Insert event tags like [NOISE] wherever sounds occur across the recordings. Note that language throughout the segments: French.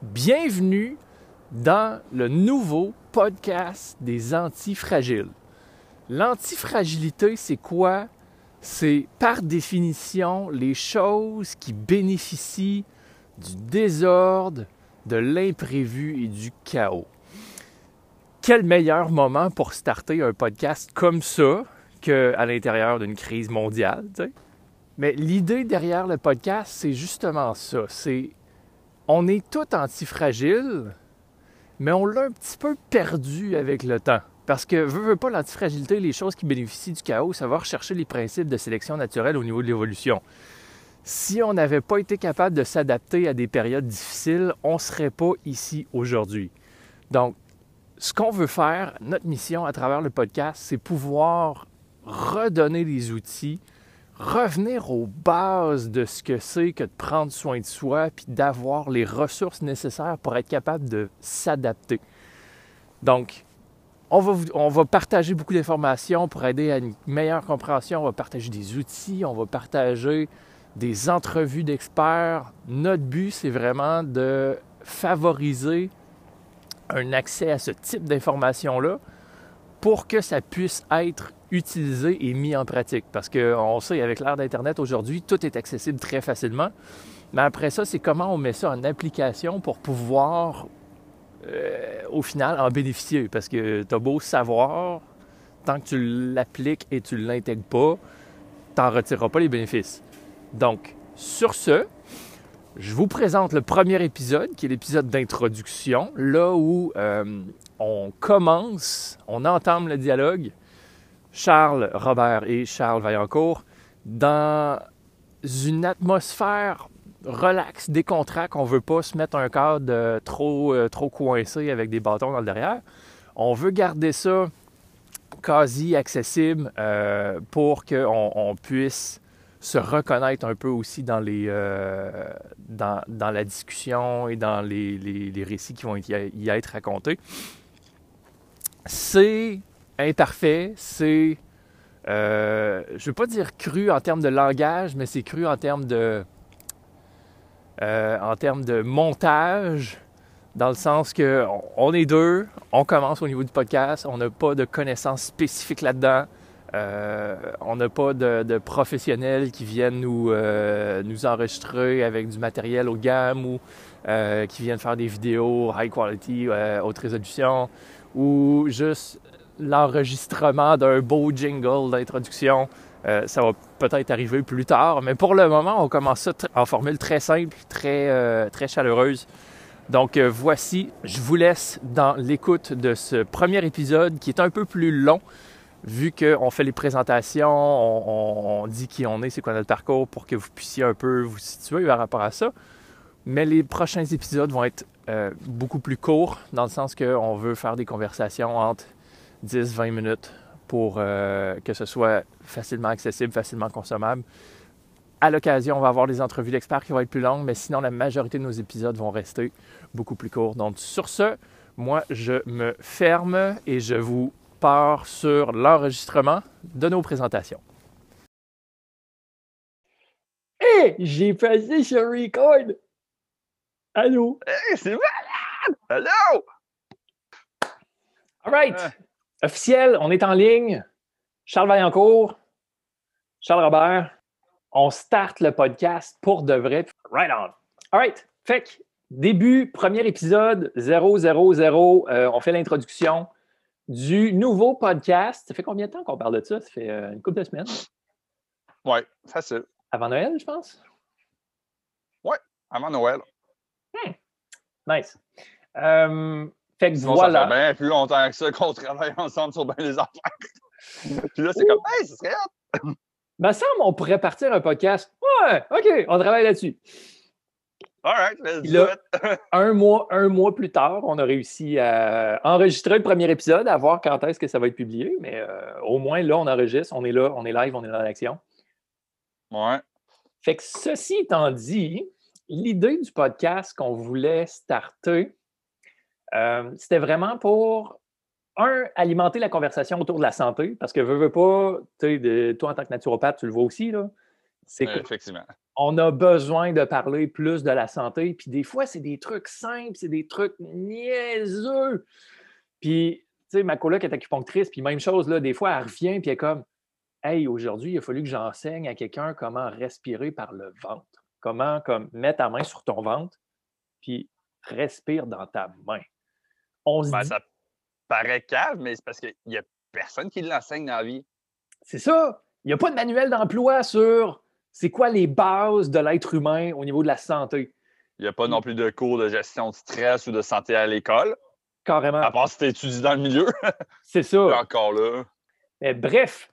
Bienvenue dans le nouveau podcast des antifragiles. L'antifragilité, c'est quoi? C'est par définition les choses qui bénéficient du désordre, de l'imprévu et du chaos. Quel meilleur moment pour starter un podcast comme ça qu'à l'intérieur d'une crise mondiale? Mais l'idée derrière le podcast, c'est justement ça. C'est on est tout antifragile, mais on l'a un petit peu perdu avec le temps. Parce que, veut, veut pas, l'antifragilité, les choses qui bénéficient du chaos, ça va rechercher les principes de sélection naturelle au niveau de l'évolution. Si on n'avait pas été capable de s'adapter à des périodes difficiles, on ne serait pas ici aujourd'hui. Donc, ce qu'on veut faire, notre mission à travers le podcast, c'est pouvoir redonner les outils revenir aux bases de ce que c'est que de prendre soin de soi, puis d'avoir les ressources nécessaires pour être capable de s'adapter. Donc, on va, on va partager beaucoup d'informations pour aider à une meilleure compréhension. On va partager des outils, on va partager des entrevues d'experts. Notre but, c'est vraiment de favoriser un accès à ce type d'informations-là pour que ça puisse être utilisé et mis en pratique. Parce qu'on sait, avec l'ère d'Internet aujourd'hui, tout est accessible très facilement. Mais après ça, c'est comment on met ça en application pour pouvoir, euh, au final, en bénéficier? Parce que tu as beau savoir, tant que tu l'appliques et tu ne l'intègres pas, tu n'en retireras pas les bénéfices. Donc, sur ce, je vous présente le premier épisode, qui est l'épisode d'introduction, là où euh, on commence, on entame le dialogue Charles Robert et Charles Vaillancourt dans une atmosphère relaxe, décontracte. On veut pas se mettre un cadre trop, euh, trop coincé avec des bâtons dans le derrière. On veut garder ça quasi accessible euh, pour qu'on on puisse se reconnaître un peu aussi dans, les, euh, dans, la discussion et dans les, les récits qui vont y être racontés. C'est imparfait, c'est, euh, je ne veux pas dire cru en termes de langage, mais c'est cru en termes de, euh, en termes de montage, dans le sens que on est deux, on commence au niveau du podcast, on n'a pas de connaissances spécifiques là-dedans. Euh, on n'a pas de, professionnels qui viennent nous, nous enregistrer avec du matériel haut de gamme ou qui viennent faire des vidéos high quality, haute résolution ou juste l'enregistrement d'un beau jingle d'introduction. Euh, ça va peut-être arriver plus tard, mais pour le moment, on commence ça en formule très simple, très, euh, très chaleureuse. Donc euh, voici, je vous laisse dans l'écoute de ce premier épisode qui est un peu plus long, vu qu'on fait les présentations, on, dit qui on est, c'est quoi notre parcours, pour que vous puissiez un peu vous situer par rapport à ça. Mais les prochains épisodes vont être beaucoup plus courts, dans le sens qu'on veut faire des conversations entre 10-20 minutes pour euh, que ce soit facilement accessible, facilement consommable. À l'occasion, on va avoir des entrevues d'experts qui vont être plus longues, mais sinon, la majorité de nos épisodes vont rester beaucoup plus courts. Donc, sur ce, moi, je me ferme et je vous pars sur l'enregistrement de nos présentations. Hé, j'ai passé sur record! Allô? Hey, c'est malade! Allô? All right! Officiel, on est en ligne. Charles Vaillancourt, Charles Robert, on start le podcast pour de vrai. Right on. All right. Fait que, début, premier épisode, 000, euh, on fait l'introduction du nouveau podcast. Ça fait combien de temps qu'on parle de ça? Ça fait euh, une couple de semaines. Oui, facile. Avant Noël, je pense? Oui, avant Noël. Hmm. Nice. Euh, fait que voilà. Ça fait bien plus longtemps que ça qu'on travaille ensemble sur bien des affaires. [LAUGHS] Puis là, c'est comme, hey, ce serait hot! [LAUGHS] Me semble on pourrait partir un podcast. Ouais, OK, on travaille là-dessus. All right, let's do it. [LAUGHS] un, mois, un mois plus tard, on a réussi à enregistrer le premier épisode, à voir quand est-ce que ça va être publié. Mais euh, au moins, là, on enregistre, on est là, on est live, on est dans l'action. Ouais. Fait que ceci étant dit, l'idée du podcast qu'on voulait starter, euh, c'était vraiment pour, un, alimenter la conversation autour de la santé, parce que veux, veux pas, de, toi en tant que naturopathe, tu le vois aussi, là. C'est Effectivement. on a besoin de parler plus de la santé. Puis des fois, c'est des trucs simples, c'est des trucs niaiseux. Puis, tu sais, ma coloc est acupunctrice, puis même chose, là, des fois, elle revient, puis elle est comme Hey, aujourd'hui, il a fallu que j'enseigne à quelqu'un comment respirer par le ventre. Comment comme mettre ta main sur ton ventre, puis respire dans ta main. On se ben, Ça paraît calme, mais c'est parce qu'il n'y a personne qui l'enseigne dans la vie. C'est ça. Il n'y a pas de manuel d'emploi sur c'est quoi les bases de l'être humain au niveau de la santé. Il n'y a pas non plus de cours de gestion de stress ou de santé à l'école. Carrément. À part si tu étudies dans le milieu. [LAUGHS] c'est ça. encore là. Mais bref,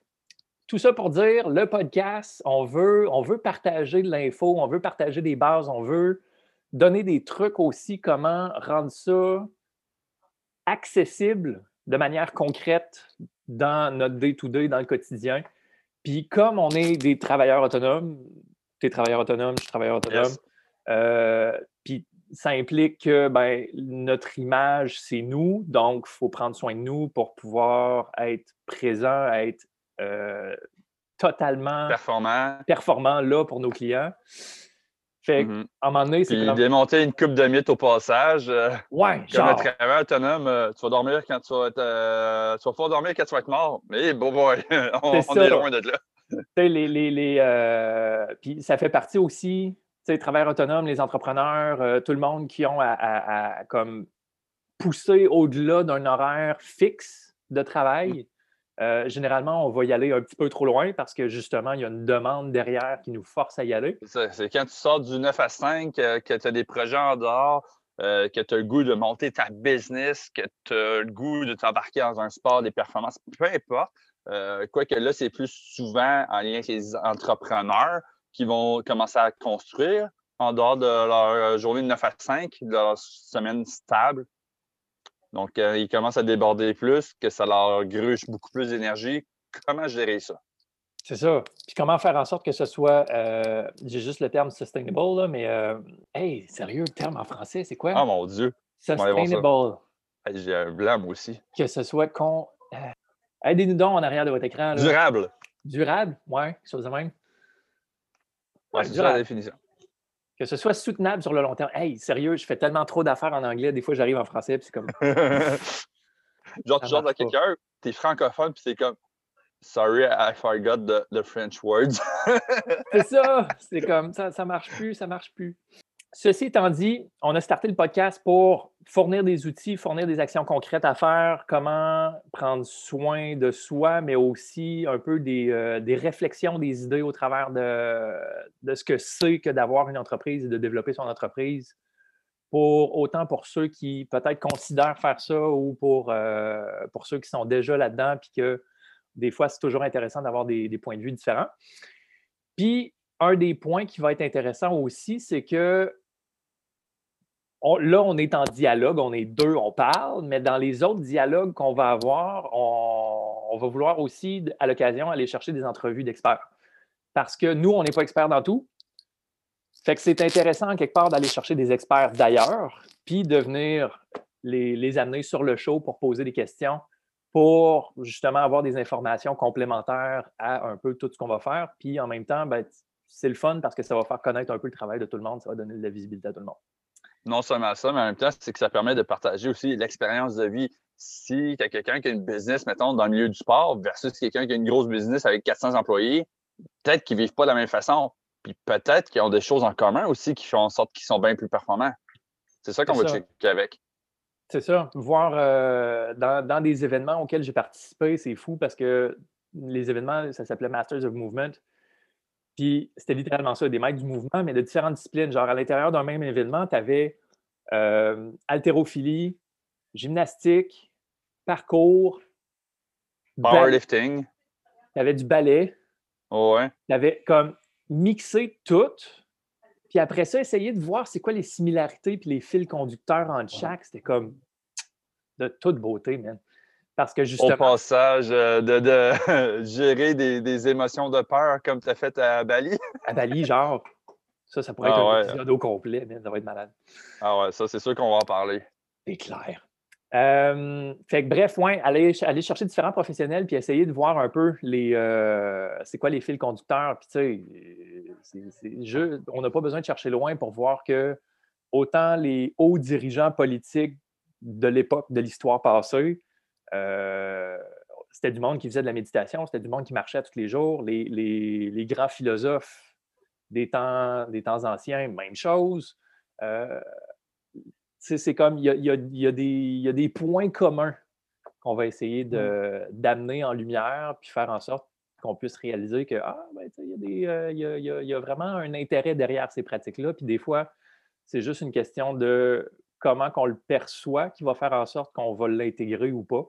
tout ça pour dire, le podcast, on veut, on veut partager de l'info, on veut partager des bases, on veut donner des trucs aussi, comment rendre ça accessible de manière concrète dans notre day-to-day, dans le quotidien. Puis comme on est des travailleurs autonomes, tu es travailleur autonome, je suis travailleur autonome, euh, puis ça implique que ben, notre image, c'est nous, donc il faut prendre soin de nous pour pouvoir être présent, être euh, totalement performant. performant là pour nos clients. Fait mm-hmm. à un moment donné, c'est. Puis démonter une coupe de mythes au passage. Euh, ouais, comme un travailleur autonome, euh, tu vas dormir quand tu vas être. Euh, tu vas pouvoir dormir quand tu vas être mort. Mais bon, boy, [LAUGHS] on, est, loin de là. les, les, les Puis ça fait partie aussi, tu sais, travailleurs autonomes, les entrepreneurs, tout le monde qui ont à comme pousser au-delà d'un horaire fixe de travail. Euh, généralement, on va y aller un petit peu trop loin parce que justement, il y a une demande derrière qui nous force à y aller. C'est quand tu sors du 9 à 5, euh, que tu as des projets en dehors, euh, que tu as le goût de monter ta business, que tu as le goût de t'embarquer dans un sport, des performances, peu importe. Quoique là, c'est plus souvent en lien avec les entrepreneurs qui vont commencer à construire en dehors de leur journée de 9 à 5, de leur semaine stable. Donc, euh, ils commencent à déborder plus, que ça leur gruge beaucoup plus d'énergie. Comment gérer ça? C'est ça. Puis comment faire en sorte que ce soit, euh, j'ai juste le terme sustainable, là, mais euh, hey, sérieux, le terme en français, c'est quoi? Ah mon Dieu! Sustainable. j'ai un blanc, aussi. Que ce soit con. Aidez-nous donc en arrière de votre écran. Durable. Durable, ouais, quelque chose de même. Ouais, c'est ça la définition que ce soit soutenable sur le long terme. Hey, sérieux, je fais tellement trop d'affaires en anglais, des fois j'arrive en français, puis c'est comme. [LAUGHS] genre, tu genre à quelqu'un, t'es francophone, puis c'est comme. Sorry, I forgot the, the French words. c'est ça, [LAUGHS] c'est comme ça, ça marche plus, ça marche plus. Ceci étant dit, on a starté le podcast pour fournir des outils, fournir des actions concrètes à faire, comment prendre soin de soi, mais aussi un peu des, euh, réflexions, des idées au travers de, ce que c'est que d'avoir une entreprise et de développer son entreprise. Pour, autant pour ceux qui peut-être considèrent faire ça ou pour, euh, pour ceux qui sont déjà là-dedans, puis que des fois, c'est toujours intéressant d'avoir des, des points de vue différents. Puis, un des points qui va être intéressant aussi, c'est que là, on est en dialogue, on est deux, on parle, mais dans les autres dialogues qu'on va avoir, on, va vouloir aussi, à l'occasion, aller chercher des entrevues d'experts. Parce que nous, on n'est pas experts dans tout. Fait que c'est intéressant, quelque part, d'aller chercher des experts d'ailleurs, puis de venir les, amener sur le show pour poser des questions, pour justement avoir des informations complémentaires à un peu tout ce qu'on va faire. Puis en même temps, ben, c'est le fun parce que ça va faire connaître un peu le travail de tout le monde, ça va donner de la visibilité à tout le monde non seulement ça, mais en même temps, c'est que ça permet de partager aussi l'expérience de vie. Si tu as quelqu'un qui a une business, mettons, dans le milieu du sport versus quelqu'un qui a une grosse business avec 400 employés, peut-être qu'ils ne vivent pas de la même façon. Puis peut-être qu'ils ont des choses en commun aussi qui font en sorte qu'ils sont bien plus performants. C'est ça qu'on va checker avec. C'est ça. Voir euh, dans, des événements auxquels j'ai participé, c'est fou parce que les événements, ça s'appelait Masters of Movement. Puis c'était littéralement ça, des maîtres du mouvement, mais de différentes disciplines. Genre à l'intérieur d'un même événement, tu avais euh, haltérophilie, gymnastique, parcours, powerlifting. Tu avais du ballet. ouais. Tu avais comme mixé tout. Puis après ça, essayer de voir c'est quoi les similarités puis les fils conducteurs entre chaque. C'était comme de toute beauté, man. Parce que justement. Au passage, euh, de, [LAUGHS] gérer des, émotions de peur comme tu as fait à Bali. à Bali, genre. Ça, ça pourrait être ah un épisode au complet, mais ça va être malade. Ah ouais, ça, c'est sûr qu'on va en parler. C'est clair. Euh, fait que bref, ouais, aller, aller chercher différents professionnels puis essayer de voir un peu les euh, c'est quoi les fils conducteurs. Puis tu sais, on n'a pas besoin de chercher loin pour voir que autant les hauts dirigeants politiques de l'époque de l'histoire passée, euh, c'était du monde qui faisait de la méditation, c'était du monde qui marchait tous les jours. Les, grands philosophes des temps, des temps anciens, même chose c'est comme, il y a, des points communs qu'on va essayer mmh. d'amener en lumière, puis faire en sorte qu'on puisse réaliser que, ah, ben, il y, a vraiment un intérêt derrière ces pratiques-là. Puis des fois, c'est juste une question de comment qu'on le perçoit qui va faire en sorte qu'on va l'intégrer ou pas.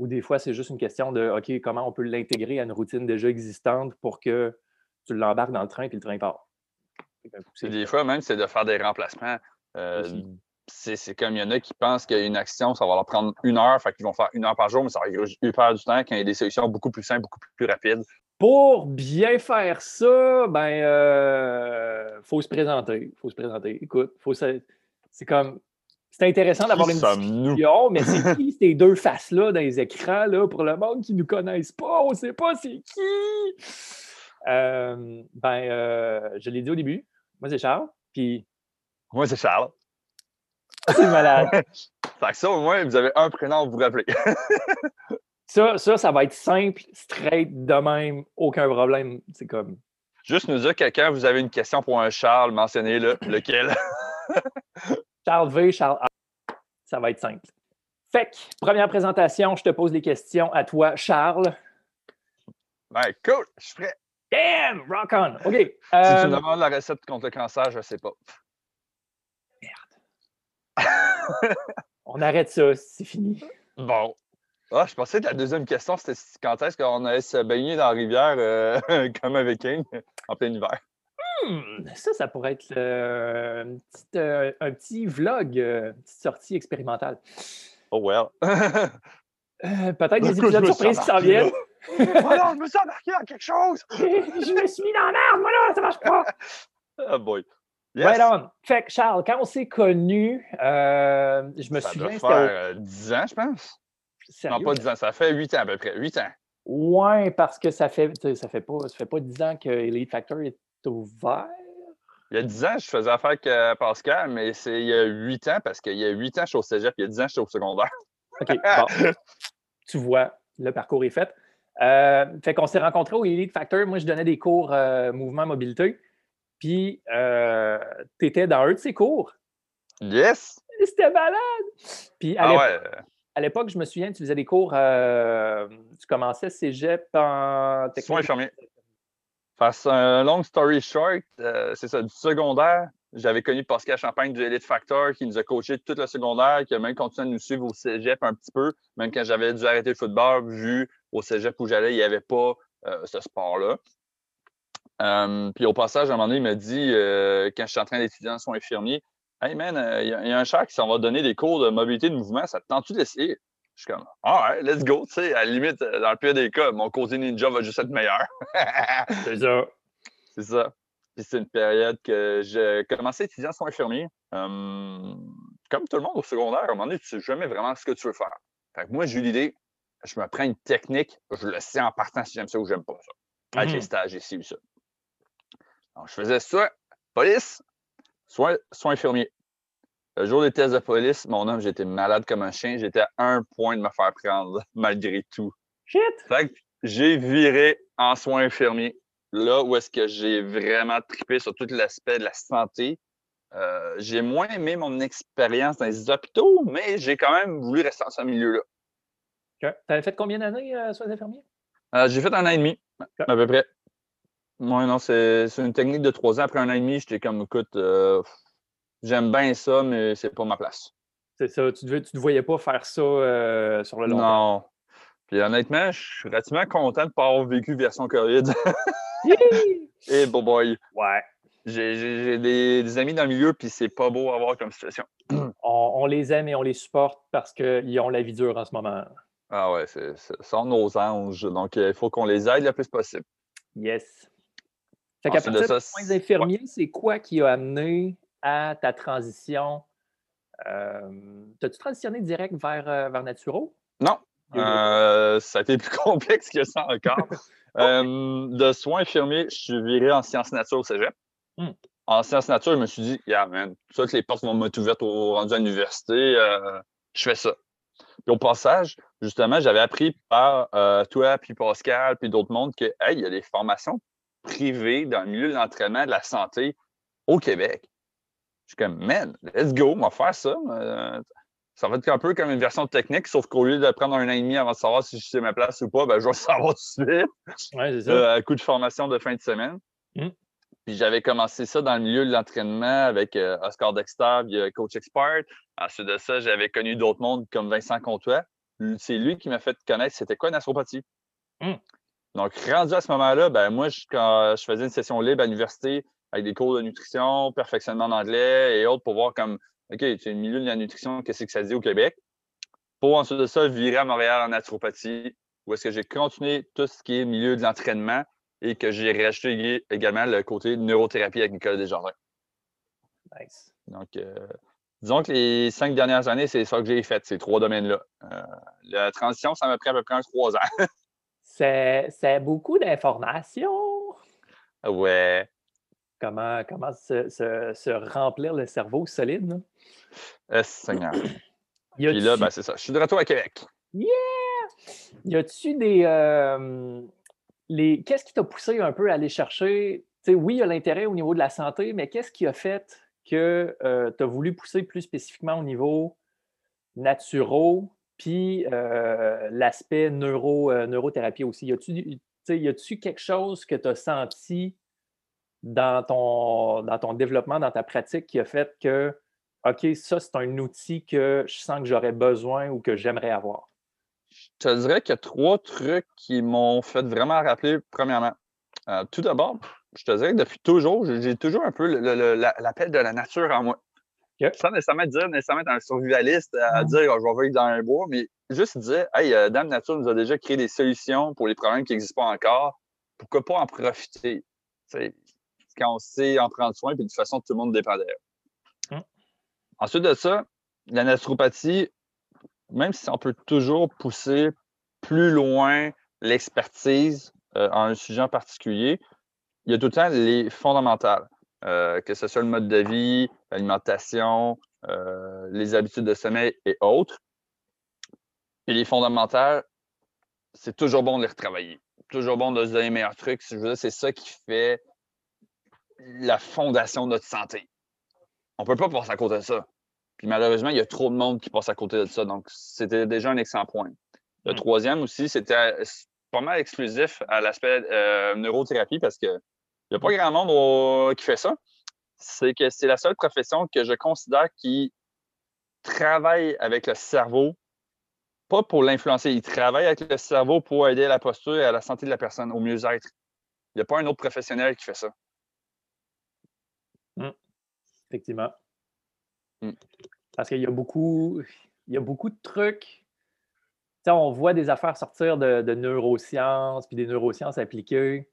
Ou des fois, c'est juste une question de, OK, comment on peut l'intégrer à une routine déjà existante pour que tu l'embarques dans le train puis le train part? Des fois, même, c'est de faire des remplacements. Euh, c'est comme il y en a qui pensent qu'une action, ça va leur prendre une heure, fait qu'ils vont faire une heure par jour, mais ça va faire du temps quand il y a des solutions beaucoup plus simples, beaucoup plus rapides. Pour bien faire ça, ben, euh, faut se présenter. faut se présenter. Écoute, faut c'est comme. C'est intéressant d'avoir une discussion, mais c'est qui [LAUGHS] ces deux faces-là dans les écrans là, pour le monde qui ne nous connaissent pas? On ne sait pas c'est qui. Euh, ben, euh, je l'ai dit au début. Moi, c'est Charles. Puis. Moi, c'est Charles. [LAUGHS] C'est malade. [LAUGHS] fait que ça, au moins, vous avez un prénom, vous vous rappelez. [LAUGHS] ça, ça, ça va être simple, straight, de même, aucun problème. C'est comme. Juste nous dire que quand vous avez une question pour un Charles, mentionnez-le. Lequel? Charles V, Charles A. Ça va être simple. Fait que, première présentation, je te pose les questions à toi, Charles. Ben, cool, je suis prêt. Damn, rock on. OK. Si tu me euh, demandes la recette contre le cancer, je ne sais pas. on arrête ça, c'est fini. Bon. Ah, je pensais que la deuxième question, c'était quand est-ce qu'on allait se baigner dans la rivière euh, [LAUGHS] comme un viking en plein hiver? Hmm, ça, ça pourrait être euh, un, petit, vlog, euh, une petite sortie expérimentale. Oh well. [LAUGHS] Peut-être des épisodes surprises qui s'en viennent. voilà, je me suis embarqué dans quelque chose. [LAUGHS] je me suis mis dans la merde, moi là, ça marche pas. oh [LAUGHS] boy. Right on. Fait que Charles, quand on s'est connus, euh, je me ça souviens. Ça fait 10 ans, je pense. Non, pas 10 ans, ça fait 8 ans à peu près. 8 ans. Ouais, parce que ça fait, ça fait pas, ça fait pas 10 ans que Elite Factor est ouvert. Il y a 10 ans, je faisais affaire avec euh, Pascal, mais c'est il y a 8 ans, parce qu'il y a 8 ans, je suis au cégep, il y a 10 ans, je suis au secondaire. [LAUGHS] OK, bon. tu vois, le parcours est fait. Euh, fait qu'on s'est rencontrés au Elite Factor. Moi, je donnais des cours mouvement mobilité. Puis, euh, tu étais dans un de ses cours. Yes! C'était malade! Puis, ah à l'époque, je me souviens, tu faisais des cours, euh, tu commençais cégep en technique. Soins infirmiers. Face un long story short, euh, c'est ça, du secondaire, j'avais connu Pascal Champagne du Elite Factor qui nous a coaché tout le secondaire, qui a même continué à nous suivre au cégep un petit peu, même quand j'avais dû arrêter le football, vu au cégep où j'allais, il n'y avait pas ce sport-là. Euh, puis au passage, à un moment donné, il m'a dit, euh, quand je suis en train d'étudier en soins infirmiers, Hey man, euh, il y, a un chat qui s'en va donner des cours de mobilité de mouvement, ça te tente-tu d'essayer? Je suis comme, ah ouais, let's go, tu sais, à la limite, dans le pire des cas, mon côté ninja va juste être meilleur. [LAUGHS] c'est ça. C'est ça. Puis c'est une période que j'ai commencé à étudier en soins infirmiers. comme tout le monde au secondaire, à un moment donné, tu sais jamais vraiment ce que tu veux faire. Fait que moi, j'ai eu l'idée, je me prends une technique, je le sais en partant si j'aime ça ou j'aime pas ça. Avec les mm-hmm. stages ici ou ça je faisais soit police, soit, soit infirmier. Le jour des tests de police, mon homme, j'étais malade comme un chien. J'étais à un point de me faire prendre, [LAUGHS] malgré tout. Shit! Fait que j'ai viré en soins infirmiers. Là où est-ce que j'ai vraiment trippé sur tout l'aspect de la santé. Euh, j'ai moins aimé mon expérience dans les hôpitaux, mais j'ai quand même voulu rester dans ce milieu-là. Tu avais fait combien d'années euh, soins infirmiers? Euh, j'ai fait un an et demi, à peu près. Oui, non, c'est une technique de trois ans. Après un an et demi, j'étais comme, écoute, j'aime bien ça, mais c'est pas ma place. C'est ça. Tu ne te voyais pas faire ça euh, sur le long terme? Non. Puis honnêtement, je suis relativement content de ne pas avoir vécu version COVID. [LAUGHS] Et bon boy. Ouais. J'ai des, amis dans le milieu, puis c'est pas beau à voir comme situation. [CLEARS THROAT] On, les aime et on les supporte parce qu'ils ont la vie dure en ce moment. Ah ouais, c'est sont nos anges. Donc, il faut qu'on les aide le plus possible. Yes. Fait qu'à partir de soins infirmiers, c'est quoi qui a amené à ta transition euh, T'as-tu transitionné direct vers, euh, vers Naturo? Non. Euh, ça a été plus [LAUGHS] complexe que ça encore. [LAUGHS] Euh, de soins infirmiers, je suis viré en sciences nature au cégep. Hmm. En sciences nature, je me suis dit, yeah, man, toutes les portes vont m'être ouvertes au rendu à l'université. je fais ça. Puis au passage, justement, j'avais appris par toi, puis Pascal, puis d'autres mondes que, hey, il y a des formations privées dans le milieu de l'entraînement de la santé au Québec. Je suis comme, man, let's go, on va faire ça. Euh, ça va être un peu comme une version technique, sauf qu'au lieu de prendre un an et demi avant de savoir si je sais ma place ou pas, ben, je vais [LAUGHS] savoir tout de suite. Ouais, c'est ça. Euh, coup de formation de fin de semaine. Mm. Puis j'avais commencé ça dans le milieu de l'entraînement avec euh, Oscar Dexter, Coach Expert. Ensuite de ça, j'avais connu d'autres mondes comme Vincent Comtois. C'est lui qui m'a fait connaître c'était quoi une astropathie. Mm. Donc, rendu à ce moment-là, ben moi, quand je faisais une session libre à l'université avec des cours de nutrition, perfectionnement d'anglais et autres pour voir comme, OK, c'est le milieu de la nutrition, qu'est-ce que ça dit au Québec? Pour ensuite de ça, virer à Montréal en naturopathie, où est-ce que j'ai continué tout ce qui est milieu de l'entraînement et que j'ai rajouté également le côté neurothérapie avec Nicolas Desjardins. Nice. Donc, euh, disons que les cinq dernières années, c'est ça que j'ai fait, ces trois domaines-là. Euh, la transition, ça m'a pris à peu près un trois ans. [LAUGHS] c'est beaucoup d'informations. Ouais. Comment, comment se, remplir le cerveau solide? Euh, Seigneur. Puis là, ben, c'est ça. Je suis de retour à Québec. Yeah! Y a-tu des. Euh, les... Qu'est-ce qui t'a poussé un peu à aller chercher? oui, il y a l'intérêt au niveau de la santé, mais qu'est-ce qui a fait que euh, tu as voulu pousser plus spécifiquement au niveau naturaux, puis euh, l'aspect neuro, neurothérapie aussi? Y a-tu quelque chose que tu as senti dans ton, dans ton développement, dans ta pratique qui a fait que, OK, ça, c'est un outil que je sens que j'aurais besoin ou que j'aimerais avoir? Je te dirais qu'il y a trois trucs qui m'ont fait vraiment rappeler, premièrement. Euh, tout d'abord, je te dirais que depuis toujours, j'ai toujours un peu l'appel de la nature en moi. Sans nécessairement dire, nécessairement être un survivaliste à mm. dire oh, je vais vivre dans un bois, mais juste dire Hey, euh, Dame Nature nous a déjà créé des solutions pour les problèmes qui n'existent pas encore. Pourquoi pas en profiter? Quand on sait en prendre soin, puis de toute façon, tout le monde dépend d'elle. Hum. Ensuite de ça, la naturopathie, même si on peut toujours pousser plus loin l'expertise euh, en un sujet en particulier, il y a tout le temps les fondamentales, euh, que ce soit le mode de vie, l'alimentation, euh, les habitudes de sommeil et autres. Et les fondamentales, c'est toujours bon de les retravailler. Toujours bon de se donner les meilleurs trucs. Je veux dire, c'est ça qui fait la fondation de notre santé. On ne peut pas passer à côté de ça. Puis malheureusement, il y a trop de monde qui passe à côté de ça. Donc, c'était déjà un excellent point. Le hmm. troisième aussi, c'était pas mal exclusif à l'aspect euh, neurothérapie parce qu'il n'y a pas grand monde qui fait ça. C'est que c'est la seule profession que je considère qui travaille avec le cerveau, pas pour l'influencer, il travaille avec le cerveau pour aider à la posture et à la santé de la personne, au mieux-être. Il n'y a pas un autre professionnel qui fait ça. Mmh. Effectivement. Mmh. Parce qu'il y a beaucoup, il y a beaucoup de trucs. on voit des affaires sortir de, neurosciences, puis des neurosciences appliquées,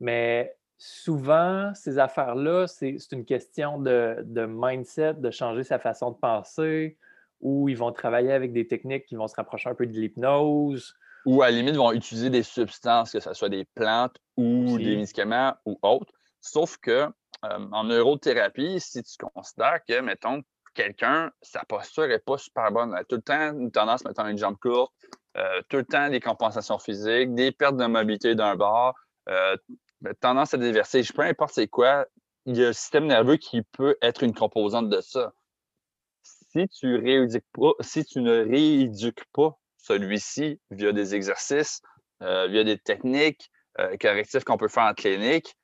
mais souvent, ces affaires-là, c'est une question de, mindset, de changer sa façon de penser, ou ils vont travailler avec des techniques qui vont se rapprocher un peu de l'hypnose. Ou à la limite, vont utiliser des substances, que ce soit des plantes ou des médicaments ou autres. Sauf que euh, en neurothérapie, si tu considères que, mettons, quelqu'un, sa posture n'est pas super bonne, tout le temps une tendance, mettons, une jambe courte, euh, tout le temps des compensations physiques, des pertes de mobilité d'un bord, euh, tendance à déverser, peu importe c'est quoi, il y a le système nerveux qui peut être une composante de ça. Si tu, pas, si tu ne rééduques pas celui-ci via des exercices, via des techniques correctives qu'on peut faire en clinique,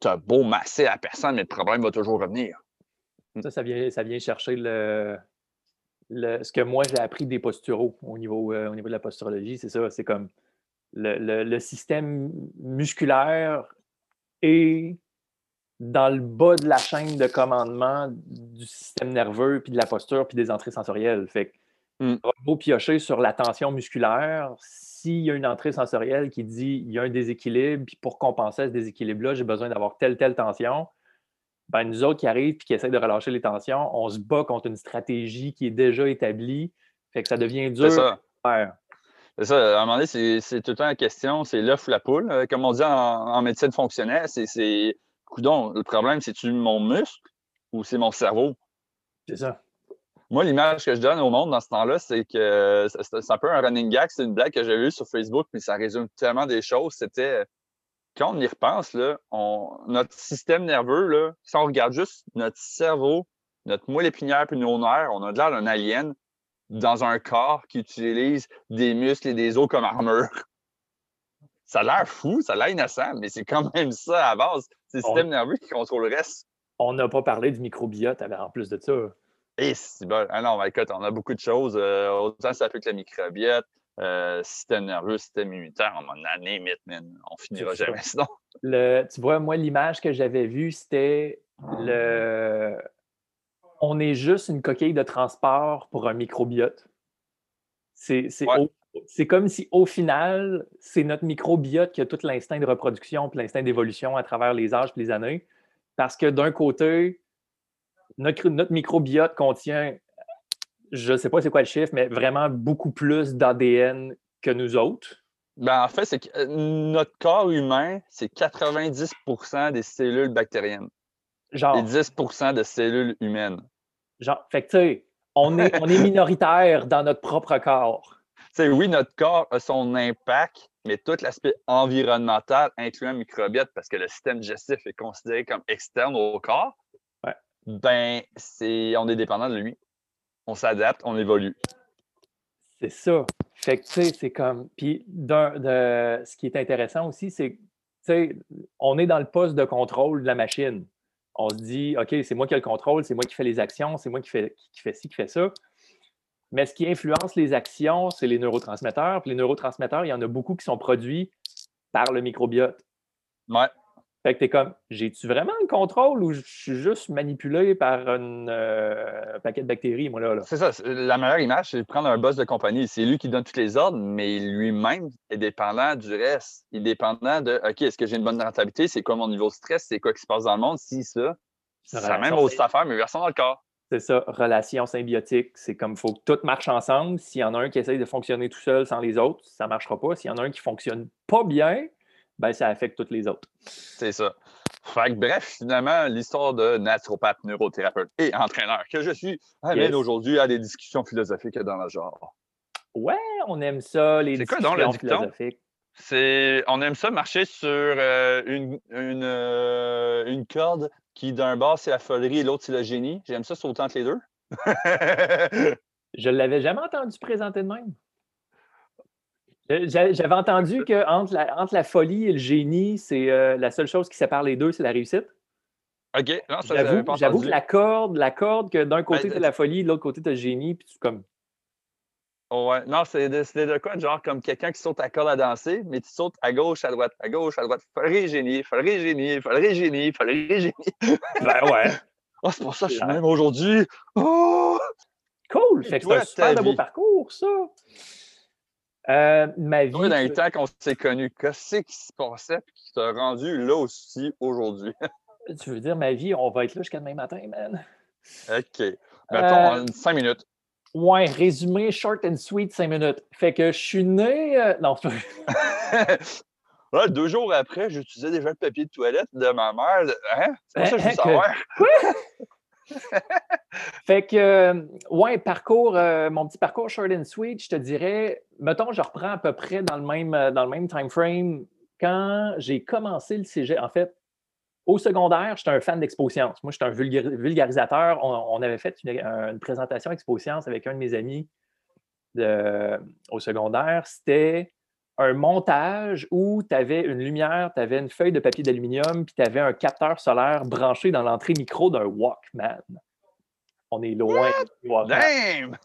tu as beau masser à personne, mais le problème va toujours revenir. Ça, ça vient, ça vient chercher le, ce que moi j'ai appris des posturaux au niveau, euh, au niveau de la posturologie, c'est ça, c'est comme le, système musculaire et dans le bas de la chaîne de commandement du système nerveux, puis de la posture, puis des entrées sensorielles. Fait que, mm. beau piocher sur la tension musculaire, s'il y a une entrée sensorielle qui dit il y a un déséquilibre, puis pour compenser ce déséquilibre-là, j'ai besoin d'avoir telle, telle tension, ben, nous autres qui arrivent et qui essaient de relâcher les tensions, on se bat contre une stratégie qui est déjà établie. Fait que ça devient dur ça. C'est ça. À un moment donné, c'est tout le temps la question, c'est l'œuf ou la poule. Euh, comme on dit en, médecine fonctionnelle, c'est coudon. Le problème, c'est-tu mon muscle ou c'est mon cerveau? C'est ça. Moi, l'image que je donne au monde dans ce temps-là, c'est que c'est un peu un running gag. C'est une blague que j'ai vue sur Facebook, puis ça résume tellement des choses. C'était quand on y repense, là, notre système nerveux, là, si on regarde juste notre cerveau, notre moelle épinière puis nos nerfs, on a de l'air d'un alien dans un corps qui utilise des muscles et des os comme armure. Ça a l'air fou, ça a l'air innocent, mais c'est quand même ça à base. C'est le système nerveux qui contrôle le reste. On n'a pas parlé du microbiote en plus de ça. Et c'est bon. Ah non, écoute, on a beaucoup de choses. Euh, autant ça fait que le microbiote, euh, système nerveux, système immunitaire, on en a limite, On finira jamais [LAUGHS] sinon. Le, tu vois, moi, l'image que j'avais vue, c'était le. On est juste une coquille de transport pour un microbiote. C'est comme si, au final, c'est notre microbiote qui a tout l'instinct de reproduction et l'instinct d'évolution à travers les âges et les années. Parce que d'un côté, notre, notre microbiote contient je ne sais pas c'est quoi le chiffre, mais vraiment beaucoup plus d'ADN que nous autres. Ben, en fait, c'est que euh, notre corps humain, c'est 90% des cellules bactériennes. Genre. Et 10% de cellules humaines. Genre, fait que tu sais, on est, on est [LAUGHS] minoritaire dans notre propre corps. sais, oui, notre corps a son impact, mais tout l'aspect environnemental, incluant le microbiote, parce que le système digestif est considéré comme externe au corps. Ben, c'est, on est dépendant de lui on s'adapte, on évolue. C'est ça. Fait que, tu sais, c'est comme. Puis, de... ce qui est intéressant aussi, c'est, tu sais, on est dans le poste de contrôle de la machine. On se dit, OK, c'est moi qui ai le contrôle, c'est moi qui fais les actions, c'est moi qui fais, qui fait ci, qui fait ça. Mais ce qui influence les actions, c'est les neurotransmetteurs. Puis les neurotransmetteurs, il y en a beaucoup qui sont produits par le microbiote. Ouais. Fait que t'es comme, j'ai-tu vraiment le contrôle ou je suis juste manipulé par euh, un paquet de bactéries, moi, là? C'est ça. La meilleure image, c'est de prendre un boss de compagnie. C'est lui qui donne tous les ordres, mais lui-même est dépendant du reste. Il est dépendant de, OK, est-ce que j'ai une bonne rentabilité? C'est quoi mon niveau de stress? C'est quoi qui se passe dans le monde? Si, ça. C'est la même affaire, mais version dans le corps. C'est ça, relation symbiotique. C'est comme il faut que tout marche ensemble. S'il y en a un qui essaye de fonctionner tout seul sans les autres, ça ne marchera pas. S'il y en a un qui ne fonctionne pas bien, ben, ça affecte toutes les autres. C'est ça. Fait bref, finalement, l'histoire de naturopathe, neurothérapeute et entraîneur que je suis amène aujourd'hui à des discussions philosophiques dans le genre. Ouais, on aime ça, les discussions quoi, philosophiques. C'est, on aime ça marcher sur euh, une, une, euh, une, corde qui, d'un bord, c'est la folerie et l'autre, c'est le génie. J'aime ça sauter entre les deux. [LAUGHS] je ne l'avais jamais entendu présenter de même. J'avais entendu que entre la, entre la, folie et le génie, c'est euh, la seule chose qui sépare les deux, c'est la réussite. OK. J'avoue que la corde, la corde que d'un côté, tu as la folie, de l'autre côté, tu as le génie, puis tu comme. Oh, ouais. Non, c'est de, de, quoi? Genre comme quelqu'un qui saute à corde à danser, mais tu sautes à gauche, à droite, à gauche, à droite. Faudrait génie, faudrait génie, faudrait génie, faudrait génie. [LAUGHS] ben ouais. Oh, c'est pour ça que je suis même aujourd'hui. Oh! Cool! Fait que c'est un super beau parcours, ça. Euh, ma vie. dans le temps qu'on s'est connus, qu'est-ce qui se passait et qui t'a rendu là aussi aujourd'hui? [LAUGHS] tu veux dire, ma vie, on va être là jusqu'à demain matin, man? OK. Mettons euh, cinq minutes. Ouais, résumé short and sweet, cinq minutes. Fait que je suis né. Euh, non, [LAUGHS] ouais, deux jours après, j'utilisais déjà le papier de toilette de ma mère. Hein? C'est pas ça que je veux savoir. [LAUGHS] [LAUGHS] fait que, euh, ouais, parcours, euh, mon petit parcours short and sweet, je te dirais, mettons, je reprends à peu près dans le même, euh, dans le même time frame. Quand j'ai commencé le cégep, en fait, au secondaire, j'étais un fan d'Expo Science. Moi, j'étais un vulgarisateur. On, avait fait une, présentation Expo Science avec un de mes amis au secondaire. C'était un montage où tu avais une lumière, tu avais une feuille de papier d'aluminium, puis tu avais un capteur solaire branché dans l'entrée micro d'un Walkman. On est loin du Walkman. Damn!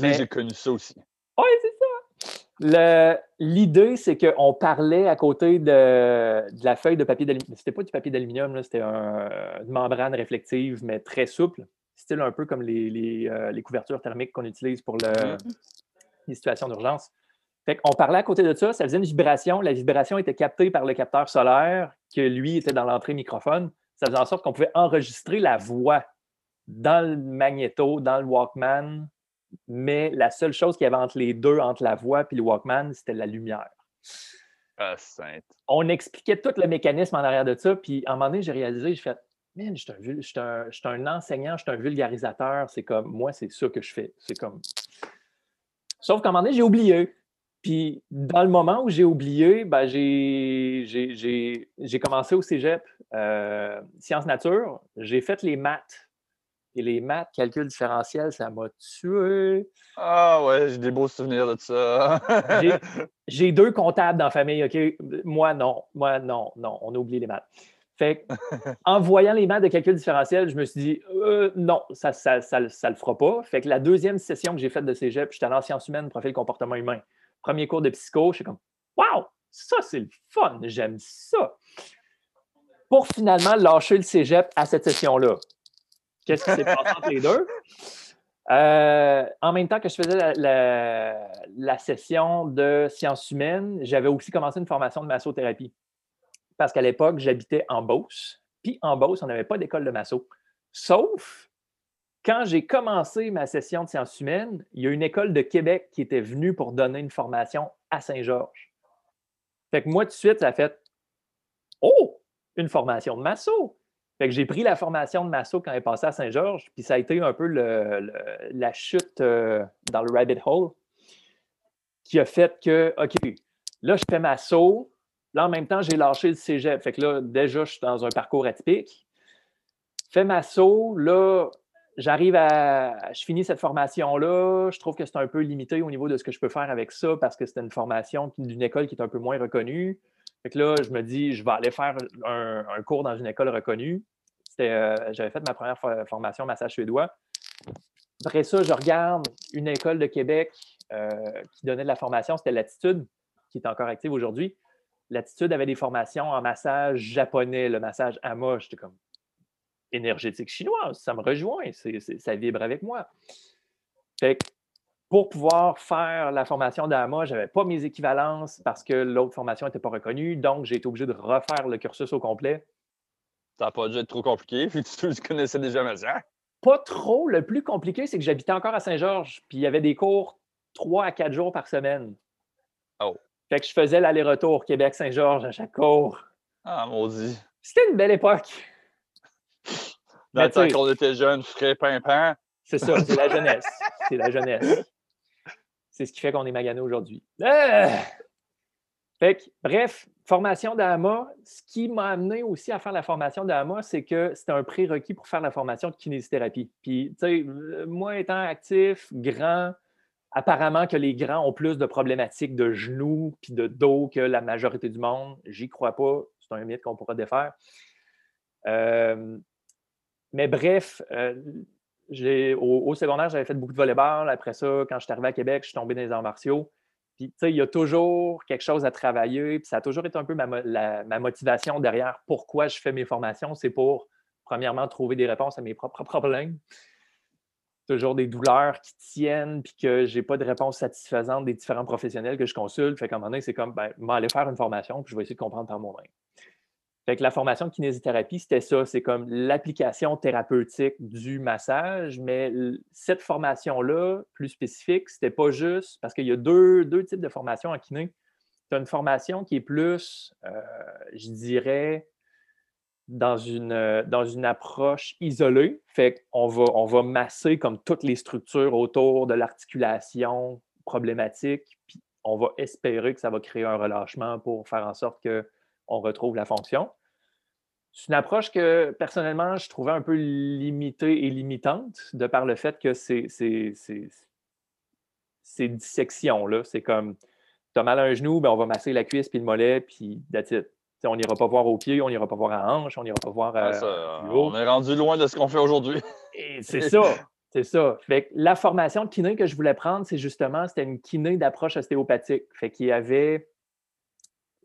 Mais j'ai connu ça aussi. Oui, c'est ça. L'idée, c'est qu'on parlait à côté de, la feuille de papier d'aluminium. C'était pas du papier d'aluminium, c'était une membrane réflective, mais très souple. Style un peu comme les, euh, couvertures thermiques qu'on utilise pour mm-hmm. les situations d'urgence. Fait on parlait à côté de ça, ça faisait une vibration. La vibration était captée par le capteur solaire, que lui était dans l'entrée microphone. ça faisait en sorte qu'on pouvait enregistrer la voix dans le magnéto, dans le Walkman, mais la seule chose qu'il y avait entre les deux, entre la voix et le Walkman, c'était la lumière. Ah, On expliquait tout le mécanisme en arrière de ça, puis à un moment donné, j'ai réalisé, j'ai fait, man, je suis un, un, enseignant, je suis un vulgarisateur, c'est comme, moi, c'est ça que je fais. C'est comme. Sauf qu'à un moment donné, j'ai oublié. Puis dans le moment où j'ai oublié, ben, j'ai commencé au cégep euh, sciences nature. J'ai fait les maths. Et les maths, calcul différentiel, ça m'a tué. Ah ouais, j'ai des beaux souvenirs de ça. j'ai [LAUGHS] deux comptables dans la famille, OK? Moi, non. Moi, non, non. On a oublié les maths. Fait [LAUGHS] en voyant les maths de calcul différentiel, je me suis dit, euh, non, ça ne ça, le fera pas. Fait que la deuxième session que j'ai faite de cégep, j'étais en sciences humaines, profil comportement humain. Premier cours de psycho, je suis comme, waouh, ça, c'est le fun, j'aime ça. Pour finalement lâcher le cégep à cette session-là. Qu'est-ce qui s'est passé entre les deux? Euh, en même temps que je faisais la, session de sciences humaines, j'avais aussi commencé une formation de massothérapie parce qu'à l'époque, j'habitais en Beauce. Puis en Beauce, on n'avait pas d'école de masso. Sauf quand j'ai commencé ma session de sciences humaines, il y a une école de Québec qui était venue pour donner une formation à Saint-Georges. Fait que moi, tout de suite, ça a fait Oh, une formation de masso. Fait que j'ai pris la formation de masso quand elle est passée à Saint-Georges, puis ça a été un peu la chute euh, dans le rabbit hole qui a fait que, OK, là, je fais masso, Là, en même temps, j'ai lâché le cégep. Fait que là, déjà, je suis dans un parcours atypique. Fais ma saut. Là, j'arrive à. Je finis cette formation-là. Je trouve que c'est un peu limité au niveau de ce que je peux faire avec ça parce que c'était une formation d'une école qui est un peu moins reconnue. Fait que là, je me dis, je vais aller faire un, cours dans une école reconnue. Euh, j'avais fait ma première formation massage suédois. Après ça, je regarde une école de Québec euh, qui donnait de la formation, c'était Latitude, qui est encore active aujourd'hui. L'attitude avait des formations en massage japonais, le massage Ama. J'étais comme énergétique chinoise, ça me rejoint, ça vibre avec moi. Fait pour pouvoir faire la formation d'AMA, je n'avais pas mes équivalences parce que l'autre formation n'était pas reconnue. Donc, j'ai été obligé de refaire le cursus au complet. Ça n'a pas dû être trop compliqué, puis tu, [LAUGHS] connaissais déjà massage? Pas trop. Le plus compliqué, c'est que j'habitais encore à Saint-Georges, puis il y avait des cours trois à quatre jours par semaine. Oh. Fait que je faisais l'aller-retour Québec-Saint-Georges à chaque cours. Ah, maudit. C'était une belle époque. Dans le temps qu'on était jeunes, frais, pimpant. C'est ça, c'est la jeunesse. [LAUGHS] C'est la jeunesse. C'est ce qui fait qu'on est magané aujourd'hui. Fait que, bref, formation d'AMA. Ce qui m'a amené aussi à faire la formation d'AMA, c'est que c'était un prérequis pour faire la formation de kinésithérapie. Puis, tu sais, moi étant actif, grand, apparemment que les grands ont plus de problématiques de genoux puis de dos que la majorité du monde. J'y crois pas. C'est un mythe qu'on pourra défaire. Euh, mais bref, euh, au, secondaire, j'avais fait beaucoup de volleyball. Après ça, quand je suis arrivé à Québec, je suis tombé dans les arts martiaux. Puis, tu sais, il y a toujours quelque chose à travailler. Puis, ça a toujours été un peu ma, motivation derrière pourquoi je fais mes formations. C'est pour, premièrement, trouver des réponses à mes propres problèmes toujours des douleurs qui tiennent, puis que je n'ai pas de réponse satisfaisante des différents professionnels que je consulte. Fait qu'à un moment donné, c'est comme, ben, je vais aller faire une formation, puis je vais essayer de comprendre par moi-même. Fait que la formation de kinésithérapie, c'était ça, c'est comme l'application thérapeutique du massage, mais cette formation-là, plus spécifique, c'était pas juste, parce qu'il y a deux, deux, types de formations en kiné. Tu as une formation qui est plus, euh, je dirais, dans une, euh, dans une approche isolée. Fait qu'on va, on va masser comme toutes les structures autour de l'articulation problématique, puis on va espérer que ça va créer un relâchement pour faire en sorte qu'on retrouve la fonction. C'est une approche que, personnellement, je trouvais un peu limitée et limitante, de par le fait que c'est ces dissections-là. C'est comme, tu as mal à un genou, ben on va masser la cuisse puis le mollet, puis that's on n'ira pas voir au pied, on n'ira pas voir à hanche, on n'ira pas voir à. Euh, on est rendu loin de ce qu'on fait aujourd'hui. [LAUGHS] c'est ça. C'est ça. Fait la formation de kiné que je voulais prendre, c'est justement, c'était une kiné d'approche ostéopathique. Fait qu'il y avait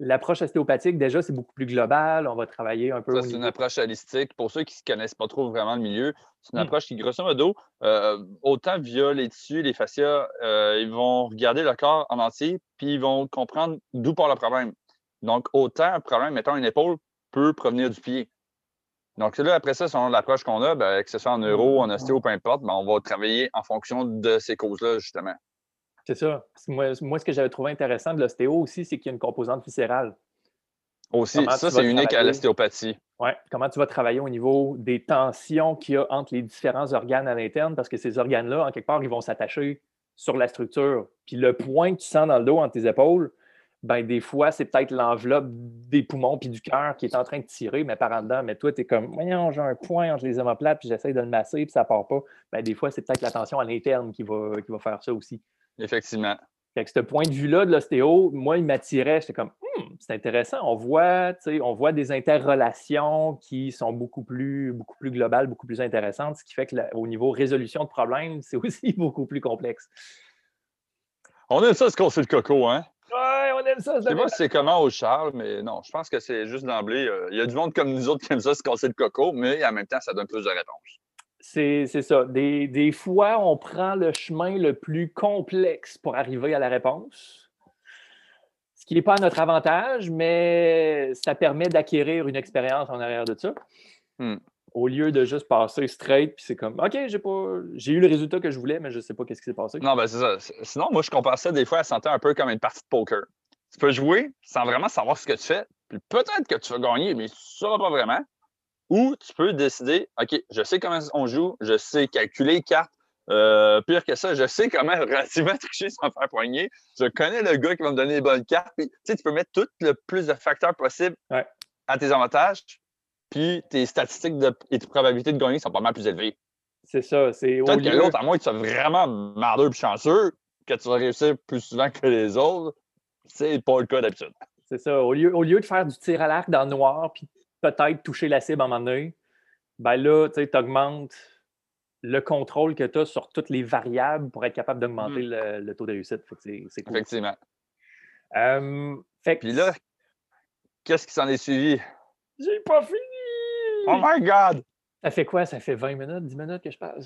l'approche ostéopathique, déjà, c'est beaucoup plus global. On va travailler un peu. c'est une approche holistique. Pour ceux qui ne connaissent pas trop vraiment le milieu, c'est une hmm. approche qui, grosso modo, euh, autant via les tissus, les fascias, euh, ils vont regarder le corps en entier, puis ils vont comprendre d'où part le problème. Donc, autant un problème, mettons, une épaule peut provenir du pied. Donc là, après ça, selon l'approche qu'on a, ben, que ce soit en euro, en ostéo, peu importe, ben, on va travailler en fonction de ces causes-là, justement. C'est ça. Moi, moi, ce que j'avais trouvé intéressant de l'ostéo aussi, c'est qu'il y a une composante viscérale. Aussi, ça, c'est unique à l'ostéopathie. Oui. Comment tu vas travailler au niveau des tensions qu'il y a entre les différents organes à l'interne, parce que ces organes-là, en quelque part, ils vont s'attacher sur la structure. Puis le point que tu sens dans le dos entre tes épaules, ben des fois, c'est peut-être l'enveloppe des poumons puis du cœur qui est en train de tirer, mais par en dedans. Mais toi, tu es comme, voyons, j'ai un point entre les omoplates, puis j'essaie de le masser, puis ça part pas. Ben, des fois, c'est peut-être la tension à l'interne qui va, qui va faire ça aussi. Effectivement. Fait que ce point de vue-là de l'ostéo, moi, il m'attirait. J'étais comme, hmm, c'est intéressant. On voit, on voit des interrelations qui sont beaucoup plus, beaucoup plus globales, beaucoup plus intéressantes, ce qui fait qu'au niveau résolution de problèmes, [LAUGHS] c'est aussi beaucoup plus complexe. On aime ça se casser le coco, hein? Ouais, on aime ça. Je sais pas si c'est comment au Charles, mais non, je pense que c'est juste d'emblée. Euh, il y a du monde comme nous autres qui aiment ça se casser le coco, mais en même temps, ça donne plus de réponses. C'est ça. Des, des, fois, on prend le chemin le plus complexe pour arriver à la réponse, ce qui n'est pas à notre avantage, mais ça permet d'acquérir une expérience en arrière de ça. Hmm. Au lieu de juste passer straight, puis c'est comme OK, j'ai pas j'ai eu le résultat que je voulais, mais je ne sais pas qu'est-ce qui s'est passé. Non, ben c'est ça. Sinon, moi, je compare ça des fois à sentir un peu comme une partie de poker. Tu peux jouer sans vraiment savoir ce que tu fais, puis peut-être que tu vas gagner, mais tu ne sauras pas vraiment. Ou tu peux décider, OK, je sais comment on joue, je sais calculer les cartes. Euh, pire que ça, je sais comment [LAUGHS] relativement tricher sans faire poigner. Je connais le gars qui va me donner les bonnes cartes. Puis, tu peux mettre tout le plus de facteurs possibles à tes avantages. Puis tes statistiques de, et tes probabilités de gagner sont pas mal plus élevées. C'est ça. C'est Peut-être que l'autre, à moins que tu sois vraiment mardeux et chanceux, que tu vas réussir plus souvent que les autres, c'est pas le cas d'habitude. C'est ça. Au lieu, au lieu de faire du tir à l'arc dans le noir, puis peut-être toucher la cible à un moment donné, ben là, tu augmentes le contrôle que tu as sur toutes les variables pour être capable d'augmenter hmm. le, taux de réussite. C'est cool. Effectivement. Puis là, qu'est-ce qui s'en est suivi? J'ai pas fini! Oh my God! Ça fait quoi? Ça fait 20 minutes, 10 minutes que je parle?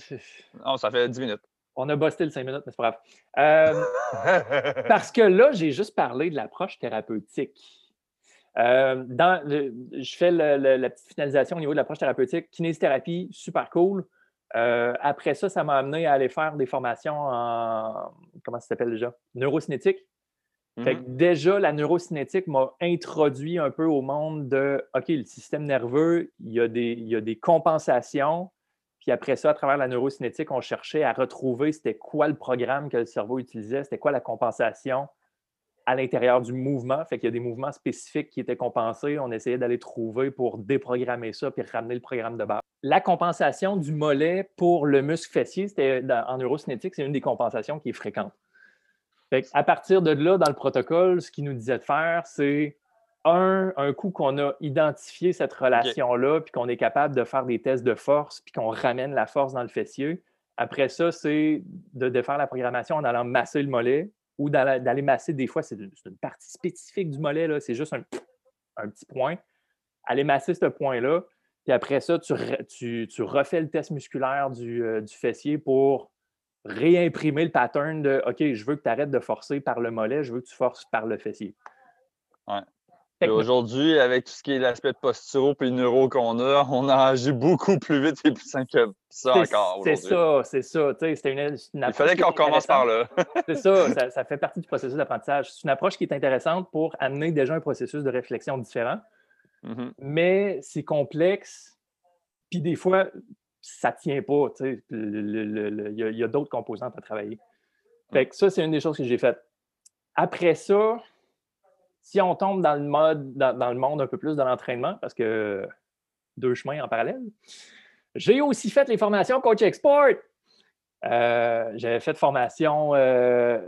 Non, ça fait 10 minutes. On a busté le 5 minutes, mais c'est pas grave. [LAUGHS] parce que là, j'ai juste parlé de l'approche thérapeutique. Euh, dans je fais la petite finalisation au niveau de l'approche thérapeutique. Kinésithérapie, super cool. Euh, après ça, ça m'a amené à aller faire des formations en, comment ça s'appelle déjà? Neurocinétique. Fait que mm-hmm. déjà, la neurocinétique m'a introduit un peu au monde de OK, le système nerveux, il y a des, il y a des compensations. Puis après ça, à travers la neurocinétique, on cherchait à retrouver c'était quoi le programme que le cerveau utilisait, c'était quoi la compensation à l'intérieur du mouvement. Fait qu'il y a des mouvements spécifiques qui étaient compensés. On essayait d'aller trouver pour déprogrammer ça puis ramener le programme de base. La compensation du mollet pour le muscle fessier, c'était en neurocinétique, c'est une des compensations qui est fréquente. Fait à partir de là, dans le protocole, ce qu'il nous disait de faire, c'est un, un coup qu'on a identifié cette relation-là, puis qu'on est capable de faire des tests de force, puis qu'on ramène la force dans le fessier. Après ça, c'est de, de, faire la programmation en allant masser le mollet, ou d'aller masser, des fois, c'est une, partie spécifique du mollet, c'est juste un, petit point. Aller masser ce point-là, puis après ça, tu, refais le test musculaire euh, du, fessier pour réimprimer le pattern de OK, je veux que tu arrêtes de forcer par le mollet, je veux que tu forces par le fessier. Ouais. Aujourd'hui, avec tout ce qui est l'aspect posturo et neuro qu'on a, [LAUGHS] on a agi beaucoup plus vite et plus simple que ça encore. C'est ça, c'est ça. Une, Il fallait qu'on commence par là. c'est [LAUGHS] ça, ça, fait partie du processus d'apprentissage. C'est une approche qui est intéressante pour amener déjà un processus de réflexion différent, mm-hmm. mais c'est complexe. Puis des fois, ça ne tient pas. Il y a, d'autres composantes à travailler. Fait que ça, c'est une des choses que j'ai faites. Après ça, si on tombe dans le mode, dans, le monde un peu plus de l'entraînement, parce que deux chemins en parallèle, j'ai aussi fait les formations coach export. Euh, j'avais fait formation euh,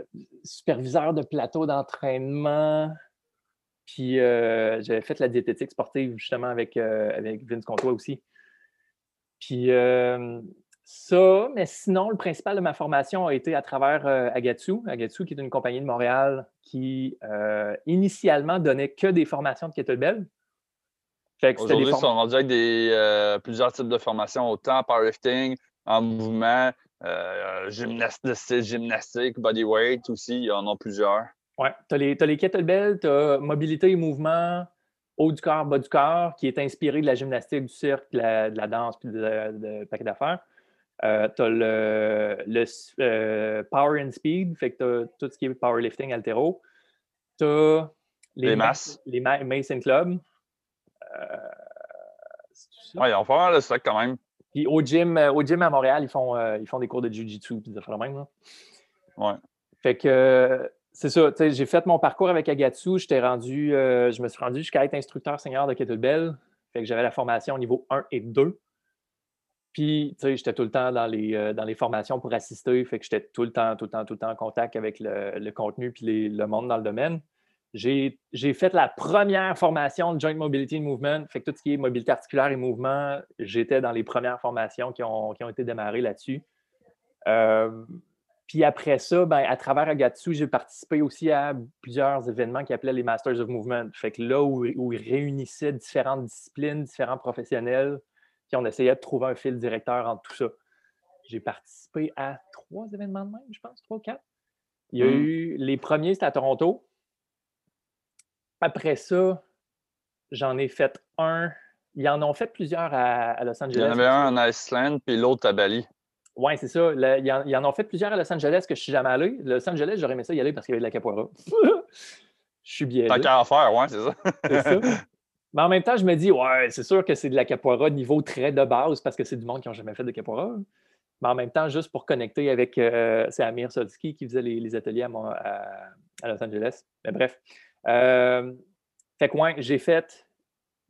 superviseur de plateau d'entraînement. Puis euh, j'avais fait la diététique sportive justement avec, avec Vince Comtois aussi. Puis ça, mais sinon, le principal de ma formation a été à travers euh, Agatsu. Agatsu, qui est une compagnie de Montréal qui euh, initialement donnait que des formations de kettlebell. Aujourd'hui, ils sont rendus avec des, euh, plusieurs types de formations, autant powerlifting, en mouvement, gymnastique, gymnastique, bodyweight aussi, il y en a plusieurs. Oui, tu as, les kettlebells, tu as mobilité et mouvement, haut du corps, bas du corps, qui est inspiré de la gymnastique, du cirque, de la, danse, puis de, de, paquet d'affaires. Euh, tu as le, le euh, Power and Speed, fait que tu as tout ce qui est powerlifting, altéro. Tu as les, masses. Les Mason Club. Euh, oui, ils ont pas mal de stock quand même. Puis au gym, au gym à Montréal, ils font, ils font des cours de Jiu-Jitsu, puis ça le même. Ouais. Fait que c'est ça, j'ai fait mon parcours avec Agatsu, j'étais rendu, je me suis rendu jusqu'à être instructeur senior de kettlebell. Fait que j'avais la formation au niveau 1 et 2. Puis, tu sais, j'étais tout le temps dans les, euh, dans les formations pour assister, fait que j'étais tout le temps, tout le temps, tout le temps en contact avec le, contenu puis le monde dans le domaine. J'ai fait la première formation de Joint Mobility and Movement, fait que tout ce qui est mobilité articulaire et mouvement, j'étais dans les premières formations qui ont, été démarrées là-dessus. Euh, puis après ça, ben, à travers Agatsu, j'ai participé aussi à plusieurs événements qui appelaient les Masters of Movement. Fait que là où, où ils réunissaient différentes disciplines, différents professionnels, puis on essayait de trouver un fil directeur entre tout ça. J'ai participé à trois événements de même, je pense, trois ou quatre. Il y a mmh. eu les premiers, c'était à Toronto. Après ça, j'en ai fait un. Ils en ont fait plusieurs à, Los Angeles. Il y en avait un en Iceland, puis l'autre à Bali. Oui, c'est ça. ils, en, ont fait plusieurs à Los Angeles que je ne suis jamais allé. Los Angeles, j'aurais aimé ça y aller parce qu'il y avait de la capoeira. [LAUGHS] je suis bien. T'as qu'à en faire, ouais, c'est ça. c'est ça. [LAUGHS] Mais en même temps, je me dis, ouais, c'est sûr que c'est de la capoeira niveau très de base parce que c'est du monde qui n'a jamais fait de capoeira. Mais en même temps, juste pour connecter avec. Euh, c'est Amir Sodsky qui faisait les, ateliers à, Los Angeles. Mais bref. Euh, fait que, j'ai fait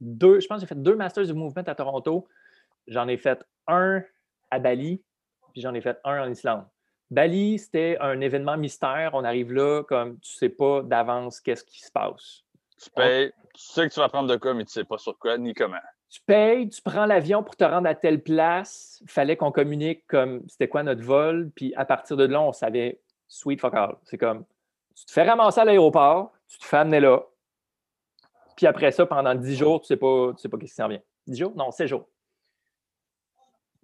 deux. Je pense que j'ai fait deux Masters of Movement à Toronto. J'en ai fait un à Bali, puis j'en ai fait un en Islande. Bali, c'était un événement mystère. On arrive là, comme tu ne sais pas d'avance qu'est-ce qui se passe. Tu payes, tu sais que tu vas prendre de quoi, mais tu ne sais pas sur quoi ni comment. Tu payes, tu prends l'avion pour te rendre à telle place. Il fallait qu'on communique comme c'était quoi notre vol. Puis à partir de là, on savait sweet fuck all. C'est comme tu te fais ramasser à l'aéroport, tu te fais amener là. Puis après ça, pendant 10 jours, tu ne sais pas, tu sais pas qu'est-ce qui s'en vient. 10 jours? Non, 16 jours.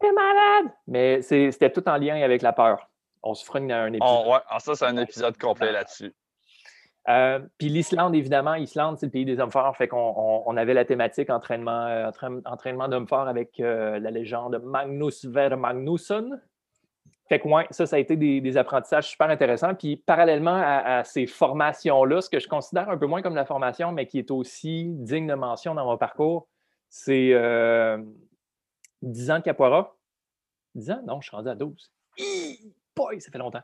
T'es malade! Mais c'était tout en lien avec la peur. On se fera un épisode. Oh, ouais, ça, c'est un épisode complet là-dessus. Euh, puis l'Islande, évidemment, l'Islande, c'est le pays des hommes forts. Fait qu'on on, avait la thématique entraînement, euh, entraînement d'hommes forts avec euh, la légende Magnus Ver Magnusson. Fait que ça, ça a été des, apprentissages super intéressants. Puis parallèlement à, ces formations-là, ce que je considère un peu moins comme la formation, mais qui est aussi digne de mention dans mon parcours, c'est 10 ans de capoeira. 10 ans? Non, je suis rendu à 12. [GASPS] Boy, ça fait longtemps.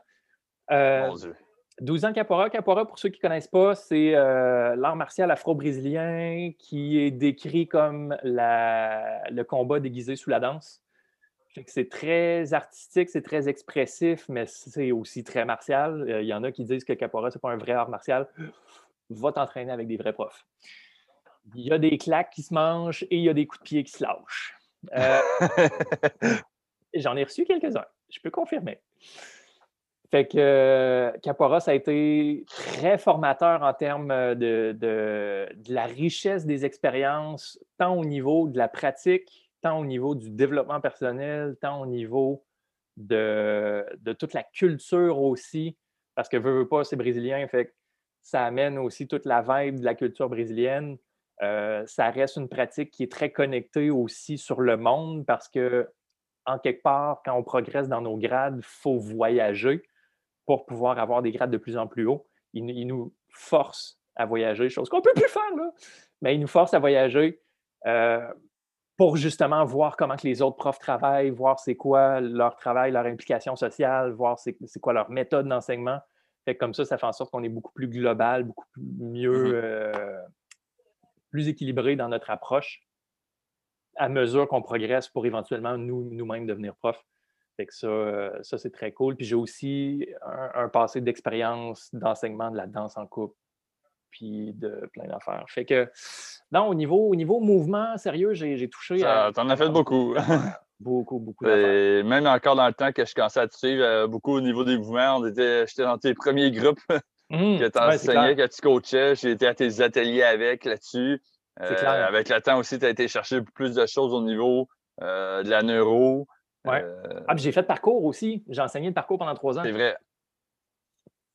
Mon Dieu. 12 ans de capoeira. Capoeira, pour ceux qui ne connaissent pas, c'est euh, l'art martial afro-brésilien qui est décrit comme le combat déguisé sous la danse. C'est très artistique, c'est très expressif, mais c'est aussi très martial. Euh, il y en a qui disent que capoeira, ce n'est pas un vrai art martial. Va t'entraîner avec des vrais profs. Il y a des claques qui se mangent et il y a des coups de pied qui se lâchent. Euh, [LAUGHS] j'en ai reçu quelques-uns, je peux confirmer. Fait que euh, a été très formateur en termes euh, de, la richesse des expériences, tant au niveau de la pratique, tant au niveau du développement personnel, tant au niveau de, toute la culture aussi. Parce que veux, veux pas, c'est brésilien, fait ça amène aussi toute la vibe de la culture brésilienne. Euh, ça reste une pratique qui est très connectée aussi sur le monde parce que, en quelque part, quand on progresse dans nos grades, il faut voyager pour pouvoir avoir des grades de plus en plus hauts. Il, nous force à voyager, chose qu'on ne peut plus faire, là. mais il nous force à voyager euh, pour justement voir comment que les autres profs travaillent, voir c'est quoi leur travail, leur implication sociale, voir c'est quoi leur méthode d'enseignement. Fait comme ça, ça fait en sorte qu'on est beaucoup plus global, beaucoup mieux, mm-hmm. euh, plus équilibré dans notre approche à mesure qu'on progresse pour éventuellement nous-mêmes devenir que ça, euh, ça c'est très cool. Puis j'ai aussi un, passé d'expérience d'enseignement de la danse en couple, puis de plein d'affaires. Fait que, non, au niveau, au niveau mouvement, sérieux, j'ai touché. T'en as fait beaucoup. beaucoup, beaucoup. Même encore dans le temps que je commençais à te suivre, euh, beaucoup au niveau des mouvements, j'étais dans tes premiers groupes [LAUGHS] mmh, que tu enseignais, que tu coachais. J'ai été à tes ateliers avec là-dessus. Euh, avec le temps aussi, tu as été chercher plus de choses au niveau de la neuro. Ouais. Euh, ah, j'ai fait le parcours aussi. J'ai enseigné le parcours pendant trois ans. C'est vrai.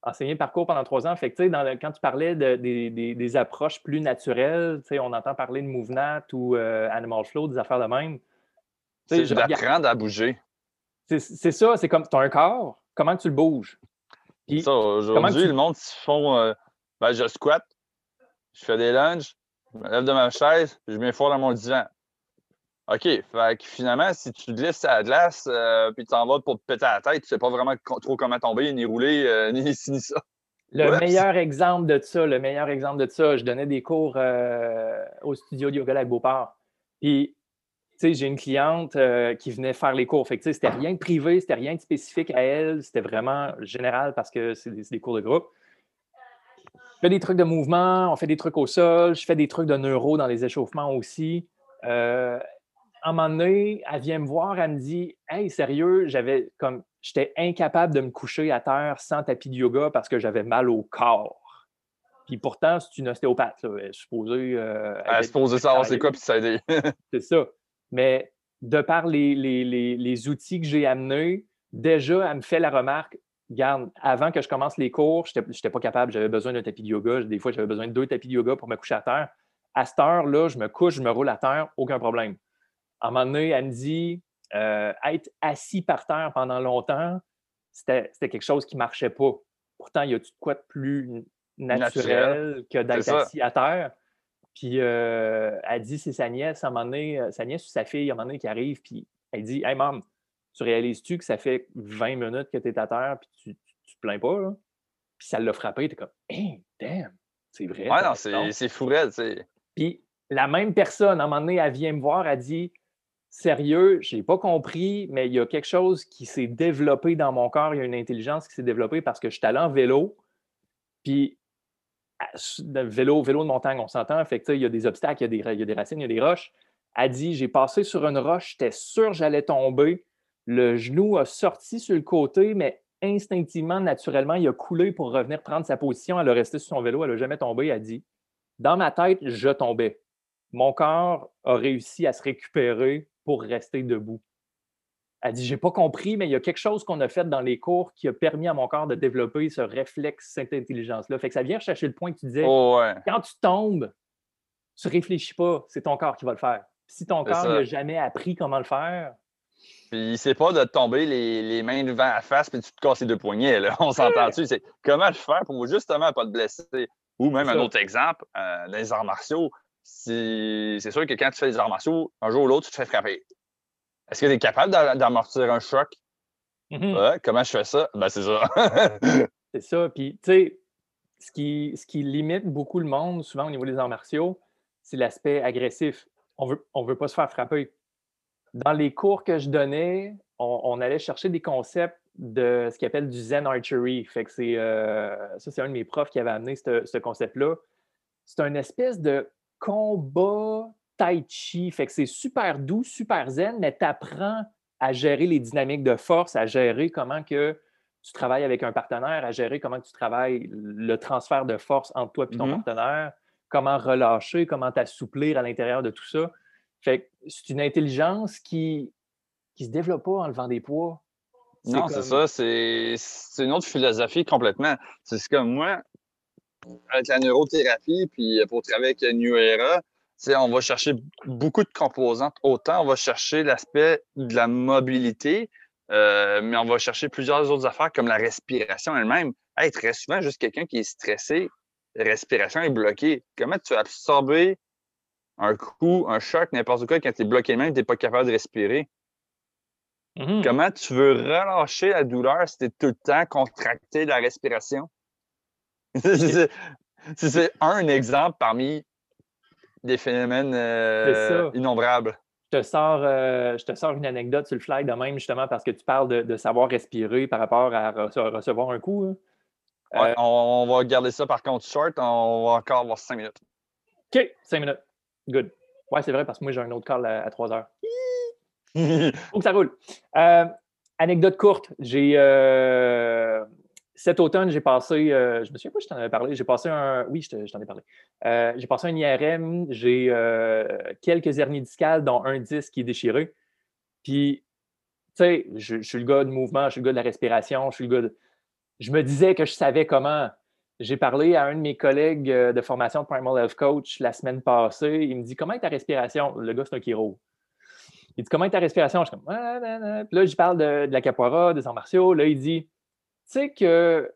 enseigné parcours pendant trois ans. Fait que, dans quand tu parlais de, des, approches plus naturelles, on entend parler de MoveNat ou euh, Animal Flow, des affaires de même. C'est d'apprendre à bouger. C'est ça, c'est comme tu as un corps, comment tu le bouges? aujourd'hui, le monde, ils font euh, ben, je squatte, je fais des lunges, je me lève de ma chaise, je mets fort dans mon divan. OK. Fait que finalement, si tu glisses à la glace euh, puis tu t'en vas pour te péter la tête, tu sais pas vraiment trop comment tomber, ni rouler, euh, [LAUGHS] ni ici, ni ça. Le meilleur exemple de ça, le meilleur exemple de ça, je donnais des cours euh, au studio de yoga avec Beauport. Puis, tu sais, j'ai une cliente qui venait faire les cours. Fait que, tu sais, c'était rien de privé, c'était rien de spécifique à elle, c'était vraiment général parce que c'est des, cours de groupe. Je fais des trucs de mouvement, on fait des trucs au sol, je fais des trucs de neuro dans les échauffements aussi un moment donné, elle vient me voir, elle me dit Hey, sérieux, j'avais comme j'étais incapable de me coucher à terre sans tapis de yoga parce que j'avais mal au corps. Puis pourtant, c'est une ostéopathe. Elle est supposée. Euh, elle est supposée savoir c'est quoi puis s'aider. [LAUGHS] c'est ça. Mais de par les, les, outils que j'ai amenés, déjà, elle me fait la remarque Garde, avant que je commence les cours, je n'étais pas capable, j'avais besoin d'un tapis de yoga. Des fois, j'avais besoin de deux tapis de yoga pour me coucher à terre. À cette heure-là, je me couche, je me roule à terre, aucun problème à un moment donné, elle me dit euh, être assis par terre pendant longtemps, c'était quelque chose qui ne marchait pas. Pourtant, il y a tout quoi de plus naturel, que d'être assis à terre. Puis elle elle dit c'est sa nièce, à un moment donné, sa nièce ou sa fille, à un moment donné, qui arrive, puis elle dit Hey, maman, tu réalises-tu que ça fait 20 minutes que tu es à terre, puis tu, tu, te plains pas, là? Puis ça l'a frappé, tu es comme Hey, damn, c'est vrai. Ouais, non, c'est fou, sais. Puis la même personne, à un moment donné, elle vient me voir, elle dit sérieux, je n'ai pas compris, mais il y a quelque chose qui s'est développé dans mon corps, il y a une intelligence qui s'est développée parce que je suis allé en vélo, puis vélo, vélo de montagne, on s'entend, fait il y a des obstacles, il y, a des, racines, il y a des roches. Elle dit, j'ai passé sur une roche, j'étais sûr que j'allais tomber, le genou a sorti sur le côté, mais instinctivement, naturellement, il a coulé pour revenir prendre sa position. Elle a resté sur son vélo, elle n'a jamais tombé. Elle dit, dans ma tête, je tombais. Mon corps a réussi à se récupérer pour rester debout. Elle dit J'ai pas compris, mais il y a quelque chose qu'on a fait dans les cours qui a permis à mon corps de développer ce réflexe, cette intelligence-là. Fait que ça vient chercher le point que tu disais oh, quand tu tombes, tu réfléchis pas, c'est ton corps qui va le faire. Si ton corps n'a jamais appris comment le faire. Puis c'est pas de tomber les, mains devant la face puis tu te casses les deux poignets. Là. On s'entend dessus. C'est comment le faire pour justement pas te blesser? Ou même un autre exemple, euh, dans les arts martiaux, c'est sûr que quand tu fais des arts martiaux, un jour ou l'autre, tu te fais frapper. Est-ce que tu es capable d'amortir un choc? Mm-hmm. comment je fais ça? Ben, c'est ça. [LAUGHS] c'est ça. Puis, tu sais, ce qui, ce qui limite beaucoup le monde, souvent au niveau des arts martiaux, c'est l'aspect agressif. On veut, on veut pas se faire frapper. Dans les cours que je donnais, on, allait chercher des concepts de ce qu'ils appelle du Zen Archery. Fait que c'est, euh, ça, c'est un de mes profs qui avait amené ce concept-là. C'est une espèce de combat tai chi. Fait que c'est super doux, super zen, mais tu apprends à gérer les dynamiques de force, à gérer comment que tu travailles avec un partenaire, à gérer comment tu travailles le transfert de force entre toi et ton mm-hmm. partenaire, comment relâcher, comment t'assouplir à l'intérieur de tout ça. Fait que c'est une intelligence qui qui se développe pas en levant des poids. Non, c'est ça. C'est une autre philosophie complètement. C'est comme moi, avec la neurothérapie, puis euh, pour travailler avec New Era, on va chercher beaucoup de composantes. Autant on va chercher l'aspect de la mobilité, euh, mais on va chercher plusieurs autres affaires comme la respiration elle-même. très souvent, juste quelqu'un qui est stressé, la respiration est bloquée. Comment tu vas absorber un coup, un choc, n'importe quoi, quand tu es bloqué même, tu n'es pas capable de respirer? Mm-hmm. Comment tu veux relâcher la douleur si tu es tout le temps contracté la respiration? [LAUGHS] c'est un exemple parmi des phénomènes euh, innombrables. Je te, sors, euh, je te sors une anecdote sur le fly de même, justement, parce que tu parles de, savoir respirer par rapport à recevoir un coup. Hein. Euh, on, va garder ça par contre short. On va encore avoir cinq minutes. OK, cinq minutes. Good. Ouais, c'est vrai, parce que moi, j'ai un autre call à, trois heures. [LAUGHS] Faut que ça roule. anecdote courte. J'ai cet automne, j'ai passé, euh, je me souviens pas je t'en avais parlé, j'ai passé un, oui, je t'en ai parlé. Euh, j'ai passé un IRM, j'ai euh, quelques hernies discales, dont un disque qui est déchiré. Puis, tu sais, je, suis le gars de mouvement, je suis le gars de la respiration, je suis le gars de... je me disais que je savais comment. J'ai parlé à un de mes collègues euh, de formation de Primal Health Coach la semaine passée. Il me dit Comment est ta respiration? Le gars, c'est un chiro. Il dit Comment est ta respiration? Je suis comme Puis là, je parle de, la capoeira, des arts martiaux. Là, il dit sais que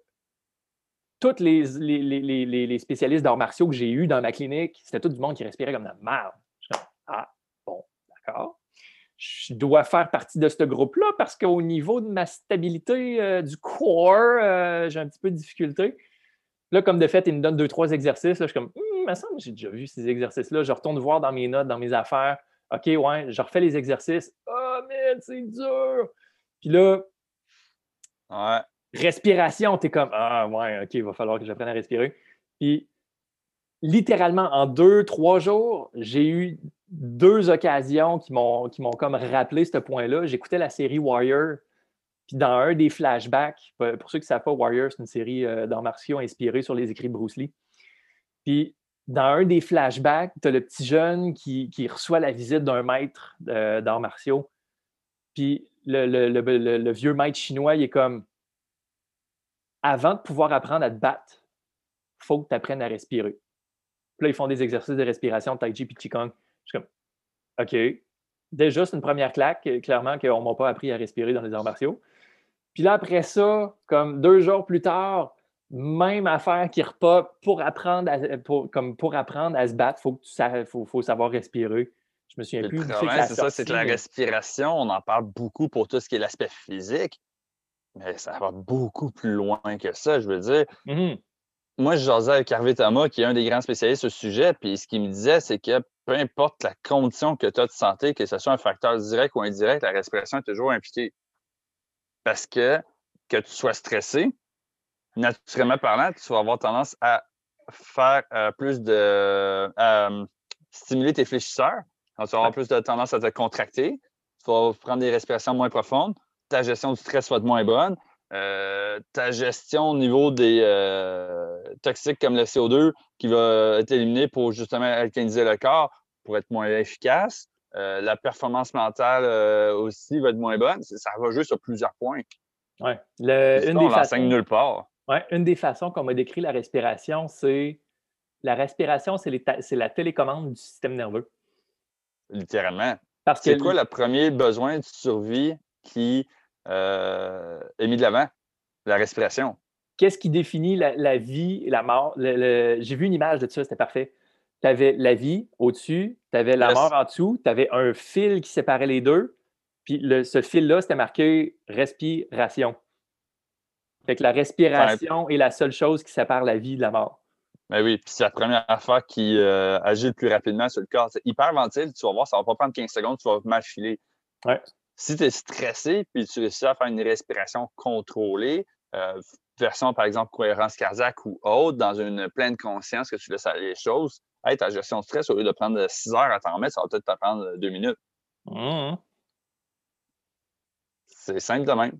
tous les, spécialistes d'arts martiaux que j'ai eus dans ma clinique, c'était tout du monde qui respirait comme de la merde. Je suis comme Ah, bon, d'accord je dois faire partie de ce groupe-là parce qu'au niveau de ma stabilité euh, du corps, euh, j'ai un petit peu de difficulté. Là, comme de fait, il me donne deux, trois exercices. Là, je suis comme, hum, me semble j'ai déjà vu ces exercices-là. Je retourne voir dans mes notes, dans mes affaires. OK, ouais, je refais les exercices. Oh, mais c'est dur. Puis là, respiration, tu es comme, ah, ouais, OK, il va falloir que j'apprenne à respirer. Puis, littéralement, en deux, trois jours, j'ai eu deux occasions qui m'ont, comme rappelé ce point-là. J'écoutais la série Warrior, puis dans un des flashbacks, pour ceux qui ne savent pas, Warrior, c'est une série euh, d'arts martiaux inspirée sur les écrits de Bruce Lee. Puis dans un des flashbacks, tu as le petit jeune qui, reçoit la visite d'un maître euh, d'arts martiaux. Puis le, le, vieux maître chinois, il est comme Avant de pouvoir apprendre à te battre, il faut que tu apprennes à respirer. Puis là, ils font des exercices de respiration, Tai Chi puis Qigong. Je suis comme, OK. Déjà, c'est une première claque, clairement, qu'on ne m'a pas appris à respirer dans les arts martiaux. Puis là, après ça, comme deux jours plus tard, même affaire qui repop pour apprendre à, pour, comme pour apprendre à se battre, il faut, faut, savoir respirer. Je me souviens plus. c'est ça, c'est que la respiration, on en parle beaucoup pour tout ce qui est l'aspect physique, mais ça va beaucoup plus loin que ça, je veux dire. Mm-hmm. Moi, je jasais avec Hervé Thomas, qui est un des grands spécialistes au sujet, puis ce qu'il me disait, c'est que peu importe la condition que tu as de santé, que ce soit un facteur direct ou indirect, la respiration est toujours impliquée. Parce que que tu sois stressé, naturellement parlant, tu vas avoir tendance à faire euh, plus de. Euh, stimuler tes fléchisseurs. tu vas avoir plus de tendance à te contracter. Tu vas prendre des respirations moins profondes. Ta gestion du stress va être moins bonne. Euh, ta gestion au niveau des toxiques comme le CO2 qui va être éliminé pour justement alcaliniser le corps pour être moins efficace. Euh, la performance mentale euh, aussi va être moins bonne. Ça va jouer sur plusieurs points. Oui. Une on l'enseigne nulle part. Ouais, une des façons qu'on m'a décrit la respiration, c'est la respiration, c'est la télécommande du système nerveux. Littéralement. C'est quoi le premier besoin de survie qui euh, est mis de l'avant? La respiration. Qu'est-ce qui définit la, vie et la mort? J'ai vu une image de ça, c'était parfait tu avais la vie au-dessus, tu avais la mort en dessous, tu avais un fil qui séparait les deux. Puis ce fil-là, c'était marqué respiration. Fait que la respiration est la seule chose qui sépare la vie de la mort. Ben oui, puis c'est la première affaire qui euh, agit le plus rapidement sur le corps. C'est hyperventile, tu vas voir, ça va pas prendre 15 secondes, tu vas mal filer. Si tu es stressé, puis tu réussis à faire une respiration contrôlée, euh, version par exemple cohérence cardiaque ou autre, dans une pleine conscience que tu laisses aller les choses, hey, ta gestion de stress, au lieu de prendre 6 heures à t'en remettre, ça va peut-être te prendre 2 minutes. Mmh. C'est simple de même.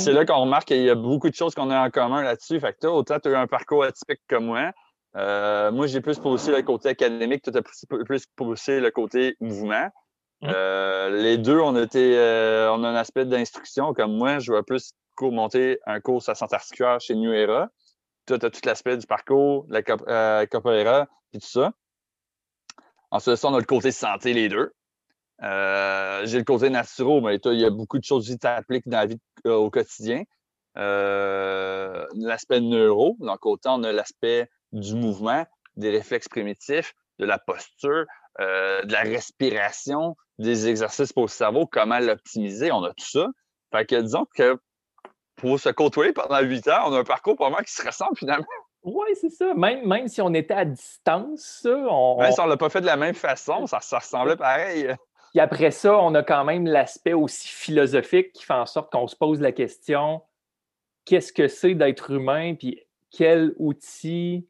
c'est là qu'on remarque qu'il y a beaucoup de choses qu'on a en commun là-dessus. Fait que toi, autant tu as eu un parcours atypique comme moi. Euh, moi, j'ai plus poussé le côté académique, toi, tu as plus poussé le côté mouvement. Euh, les deux, on, était, euh, a un aspect d'instruction. Comme moi, je vais plus monter un cours à santé articulaire chez New Era. Toi, tu as tout l'aspect du parcours, la euh, capoeira, puis tout ça. Ensuite, ça, on a le côté santé, les deux. Euh, j'ai le côté naturel, mais il y a beaucoup de choses que tu appliques dans la vie euh, au quotidien. l'aspect neuro, donc autant on a l'aspect du mouvement, des réflexes primitifs, de la posture, de la respiration, des exercices pour le cerveau, comment l'optimiser, on a tout ça. Fait que disons que pour se côtoyer pendant huit ans, on a un parcours pour moi qui se ressemble finalement. Oui, c'est ça. Même, même si on était à distance, on. Même si on ne l'a pas fait de la même façon, ça, ça ressemblait pareil. Puis après ça, on a quand même l'aspect aussi philosophique qui fait en sorte qu'on se pose la question qu'est-ce que c'est d'être humain, puis quel outil,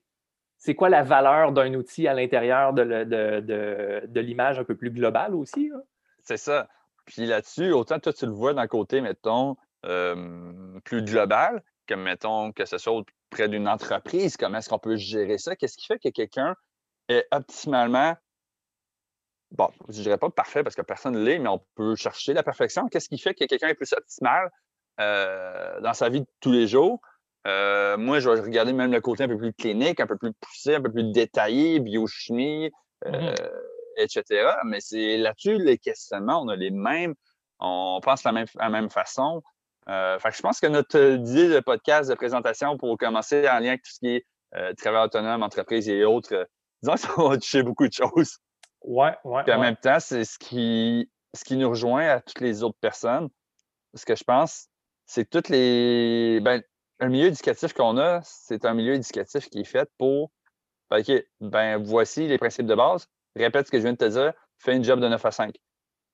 c'est quoi la valeur d'un outil à l'intérieur de, l'image un peu plus globale aussi? C'est ça. Puis là-dessus, autant toi, tu le vois d'un côté, mettons, euh, plus global, comme mettons que ce soit près d'une entreprise, comment est-ce qu'on peut gérer ça? Qu'est-ce qui fait que quelqu'un est optimalement, bon, je dirais pas parfait parce que personne ne l'est, mais on peut chercher la perfection. Qu'est-ce qui fait que quelqu'un est plus optimal euh, dans sa vie de tous les jours? Euh, moi, je vais regarder même le côté un peu plus clinique, un peu plus poussé, un peu plus détaillé, biochimie, mm-hmm. etc. Mais c'est là-dessus, les questionnements, on a les mêmes, on pense la même, la même façon. fait je pense que notre idée de podcast, de présentation pour commencer en lien avec tout ce qui est travail autonome, entreprise et autres, disons que [LAUGHS] ça va toucher beaucoup de choses. Ouais, ouais. Puis en même temps, c'est ce qui, ce qui nous rejoint à toutes les autres personnes. Ce que je pense, c'est que toutes les. Ben, un milieu éducatif qu'on a, c'est un milieu éducatif qui est fait pour. Ben, OK, ben voici les principes de base. Répète ce que je viens de te dire. Fais une job de 9 à 5.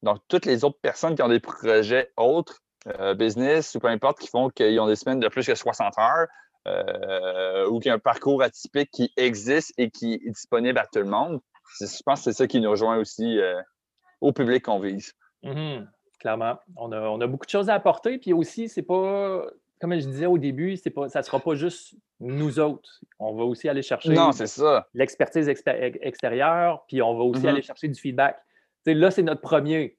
Donc, toutes les autres personnes qui ont des projets autres, euh, business ou peu importe, qui font qu'ils ont des semaines de plus que 60 heures, euh, ou qu'il y a un parcours atypique qui existe et qui est disponible à tout le monde, je pense que c'est ça qui nous rejoint aussi euh, au public qu'on vise. Mm-hmm. clairement. On a, beaucoup de choses à apporter. Puis aussi, c'est pas, comme je disais au début, c'est pas, ça ne sera pas juste nous autres. On va aussi aller chercher l'expertise extérieure, puis on va aussi mm-hmm. aller chercher du feedback. là, c'est notre premier.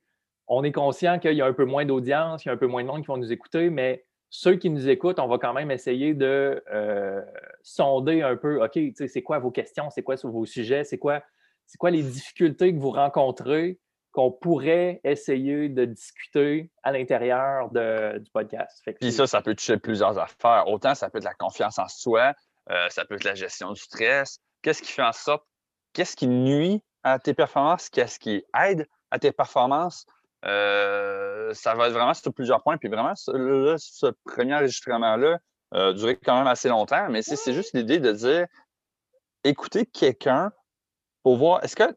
On est conscient qu'il y a un peu moins d'audience, il y a un peu moins de monde qui vont nous écouter, mais ceux qui nous écoutent, on va quand même essayer de euh, sonder un peu, OK, c'est quoi vos questions, c'est quoi sur vos sujets, c'est quoi c'est quoi les difficultés que vous rencontrez? Qu'on pourrait essayer de discuter à l'intérieur du podcast. Puis ça, ça peut toucher plusieurs affaires. Autant ça peut être la confiance en soi, euh, ça peut être la gestion du stress. Qu'est-ce qui fait en sorte, qu'est-ce qui nuit à tes performances, qu'est-ce qui aide à tes performances? Euh, ça va être vraiment sur plusieurs points. Puis vraiment, ce, premier enregistrement-là euh, durait quand même assez longtemps, mais c'est juste l'idée de dire écouter quelqu'un pour voir, est-ce que,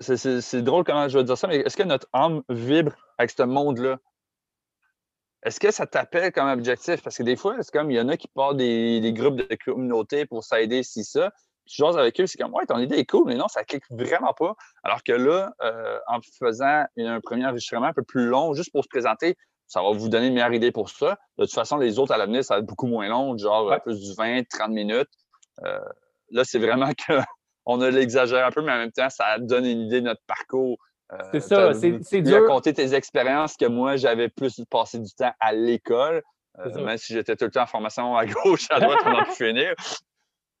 c'est drôle comment je vais dire ça, mais est-ce que notre âme vibre avec ce monde-là? Est-ce que ça t'appelle comme objectif? Parce que des fois, c'est comme, il y en a qui partent des, groupes de communauté pour s'aider, si ça. Tu joues avec eux, c'est comme, ouais, ton idée est cool, mais non, ça clique vraiment pas. Alors que là, euh, en faisant un premier enregistrement un peu plus long, juste pour se présenter, ça va vous donner une meilleure idée pour ça. De toute façon, les autres à l'avenir, ça va être beaucoup moins long, genre plus du 20, 30 minutes. Euh, là, c'est vraiment [LAUGHS] que on a l'exagère un peu, mais en même temps, ça donne une idée de notre parcours. Euh, c'est ça, c'est dur. raconter tes expériences que moi, j'avais plus passé du temps à l'école. Euh, même si j'étais tout le temps en formation à gauche, à droite, on a pu [LAUGHS] finir.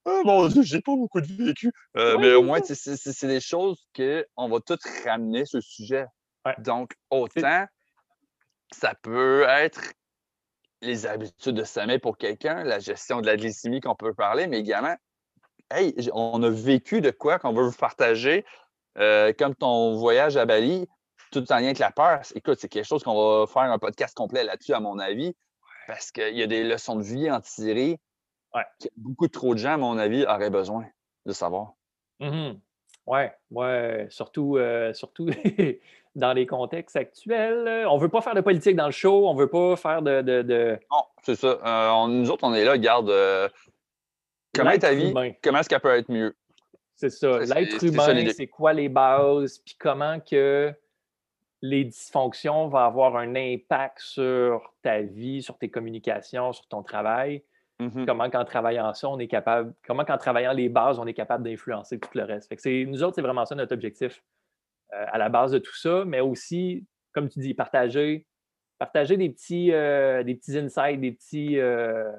Oh mon Dieu, j'ai pas beaucoup de vécu. Euh, mais au moins, c'est des choses qu'on va toutes ramener ce sujet. Donc, autant ça peut être les habitudes de sommeil pour quelqu'un, la gestion de la glycémie qu'on peut parler, mais également Hey, on a vécu de quoi qu'on veut vous partager, euh, comme ton voyage à Bali, tout en lien avec la peur. Écoute, c'est quelque chose qu'on va faire un podcast complet là-dessus, à mon avis, parce qu'il y a des leçons de vie à en tirer que beaucoup trop de gens, à mon avis, auraient besoin de savoir. Ouais, ouais, surtout, euh, surtout [LAUGHS] dans les contextes actuels. On ne veut pas faire de politique dans le show, on ne veut pas faire de. Non, c'est ça. Euh, nous autres, on est là, garde, Comment est ta vie? Comment est-ce qu'elle peut être mieux? C'est ça. L'être humain, c'est quoi les bases? Puis comment que les dysfonctions vont avoir un impact sur ta vie, sur tes communications, sur ton travail? Mm-hmm. Comment qu'en travaillant ça, on est capable, comment qu'en travaillant les bases, on est capable d'influencer tout le reste? Fait que nous autres, c'est vraiment ça notre objectif euh, à la base de tout ça, mais aussi, comme tu dis, partager, partager des petits, euh, des petits insights, des petits, euh,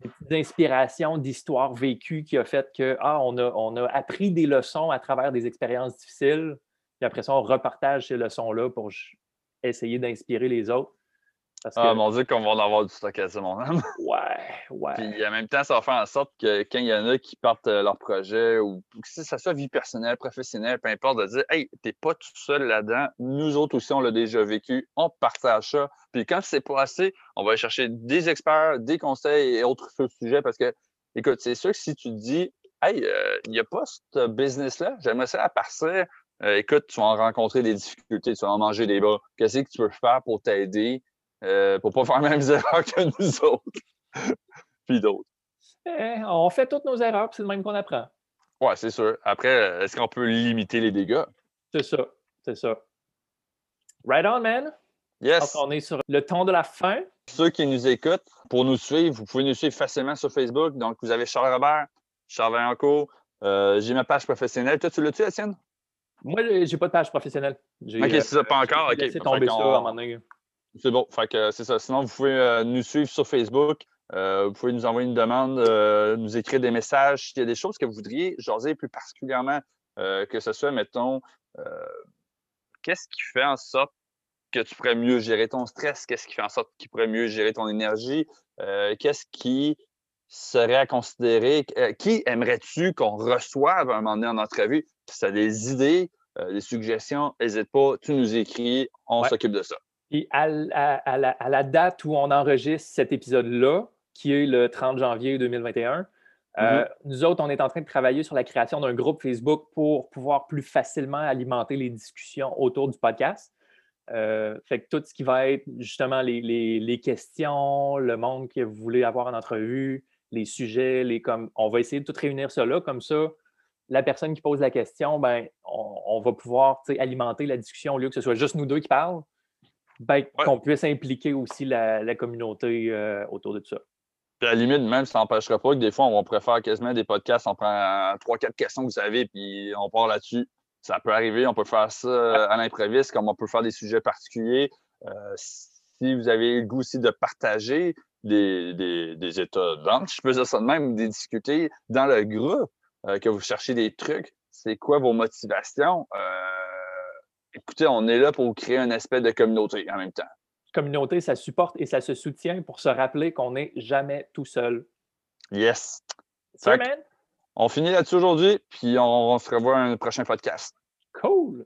des petites inspirations d'histoires vécues qui a fait que ah, on, a, on a appris des leçons à travers des expériences difficiles. Puis après ça, on repartage ces leçons-là pour essayer d'inspirer les autres. Ah, mon Dieu, qu'on va en avoir du stock à mon âme. [LAUGHS] Ouais, ouais. Puis en même temps, ça va faire en sorte que quand il y en a qui partent euh, leur projet ou que ça soit vie personnelle, professionnelle, peu importe, de dire Hey, t'es pas tout seul là-dedans. Nous autres aussi, on l'a déjà vécu. On partage ça. Puis quand c'est pas assez, on va aller chercher des experts, des conseils et autres sujets parce que, écoute, c'est sûr que si tu te dis Hey, euh, il n'y a pas ce business-là, j'aimerais ça à partir. Euh, écoute, tu vas en rencontrer des difficultés, tu vas en manger des bras. Qu'est-ce que tu peux faire pour t'aider? Euh, pour ne pas faire les mêmes erreurs que nous autres, puis d'autres. Eh, on fait toutes nos erreurs, c'est le même qu'on apprend. Oui, c'est sûr. Après, est-ce qu'on peut limiter les dégâts? C'est ça, c'est ça. Right on, man. Yes. on est sur le ton de la fin. Ceux qui nous écoutent, pour nous suivre, vous pouvez nous suivre facilement sur Facebook. Donc, vous avez Charles Robert, Charles Vaillancourt. Euh, j'ai ma page professionnelle. Toi, tu l'as-tu, Etienne? Moi, j'ai pas de page professionnelle. OK, c'est ça, pas encore. OK. C'est tombé ça à un moment donné. C'est bon. Fait que c'est ça. Sinon, vous pouvez nous suivre sur Facebook. vous pouvez nous envoyer une demande, nous écrire des messages s'il y a des choses que vous voudriez jaser plus particulièrement, que ce soit, mettons, qu'est-ce qui fait en sorte que tu pourrais mieux gérer ton stress? Qu'est-ce qui fait en sorte que tu pourrais mieux gérer ton énergie? qu'est-ce qui serait à considérer? qui aimerais-tu qu'on reçoive à un moment donné en entrevue? Si tu as des idées, des suggestions, n'hésite pas, tu nous écris, on s'occupe de ça. Et à, la, date où on enregistre cet épisode-là, qui est le 30 janvier 2021, euh, mm-hmm. nous autres, on est en train de travailler sur la création d'un groupe Facebook pour pouvoir plus facilement alimenter les discussions autour du podcast. Euh, fait que tout ce qui va être justement les, questions, le monde que vous voulez avoir en entrevue, les sujets, les comme on va essayer de tout réunir cela comme ça. La personne qui pose la question, ben, on, va pouvoir alimenter la discussion au lieu que ce soit juste nous deux qui parlent ben, qu'on puisse impliquer aussi la, communauté euh, autour de tout ça. Puis à la limite, même, ça n'empêchera pas que des fois, on faire quasiment des podcasts, on prend trois, quatre questions que vous avez, puis on part là-dessus. Ça peut arriver, on peut faire ça à l'impréviste, comme on peut faire des sujets particuliers. Euh, si vous avez le goût aussi de partager des, des, états d'âme, je peux dire ça de même, de discuter dans le groupe, euh, que vous cherchez des trucs, c'est quoi vos motivations? Écoutez, on est là pour créer un aspect de communauté en même temps. Communauté, ça supporte et ça se soutient pour se rappeler qu'on n'est jamais tout seul. Yes. On finit là-dessus aujourd'hui, puis on, on se revoit un prochain podcast. Cool.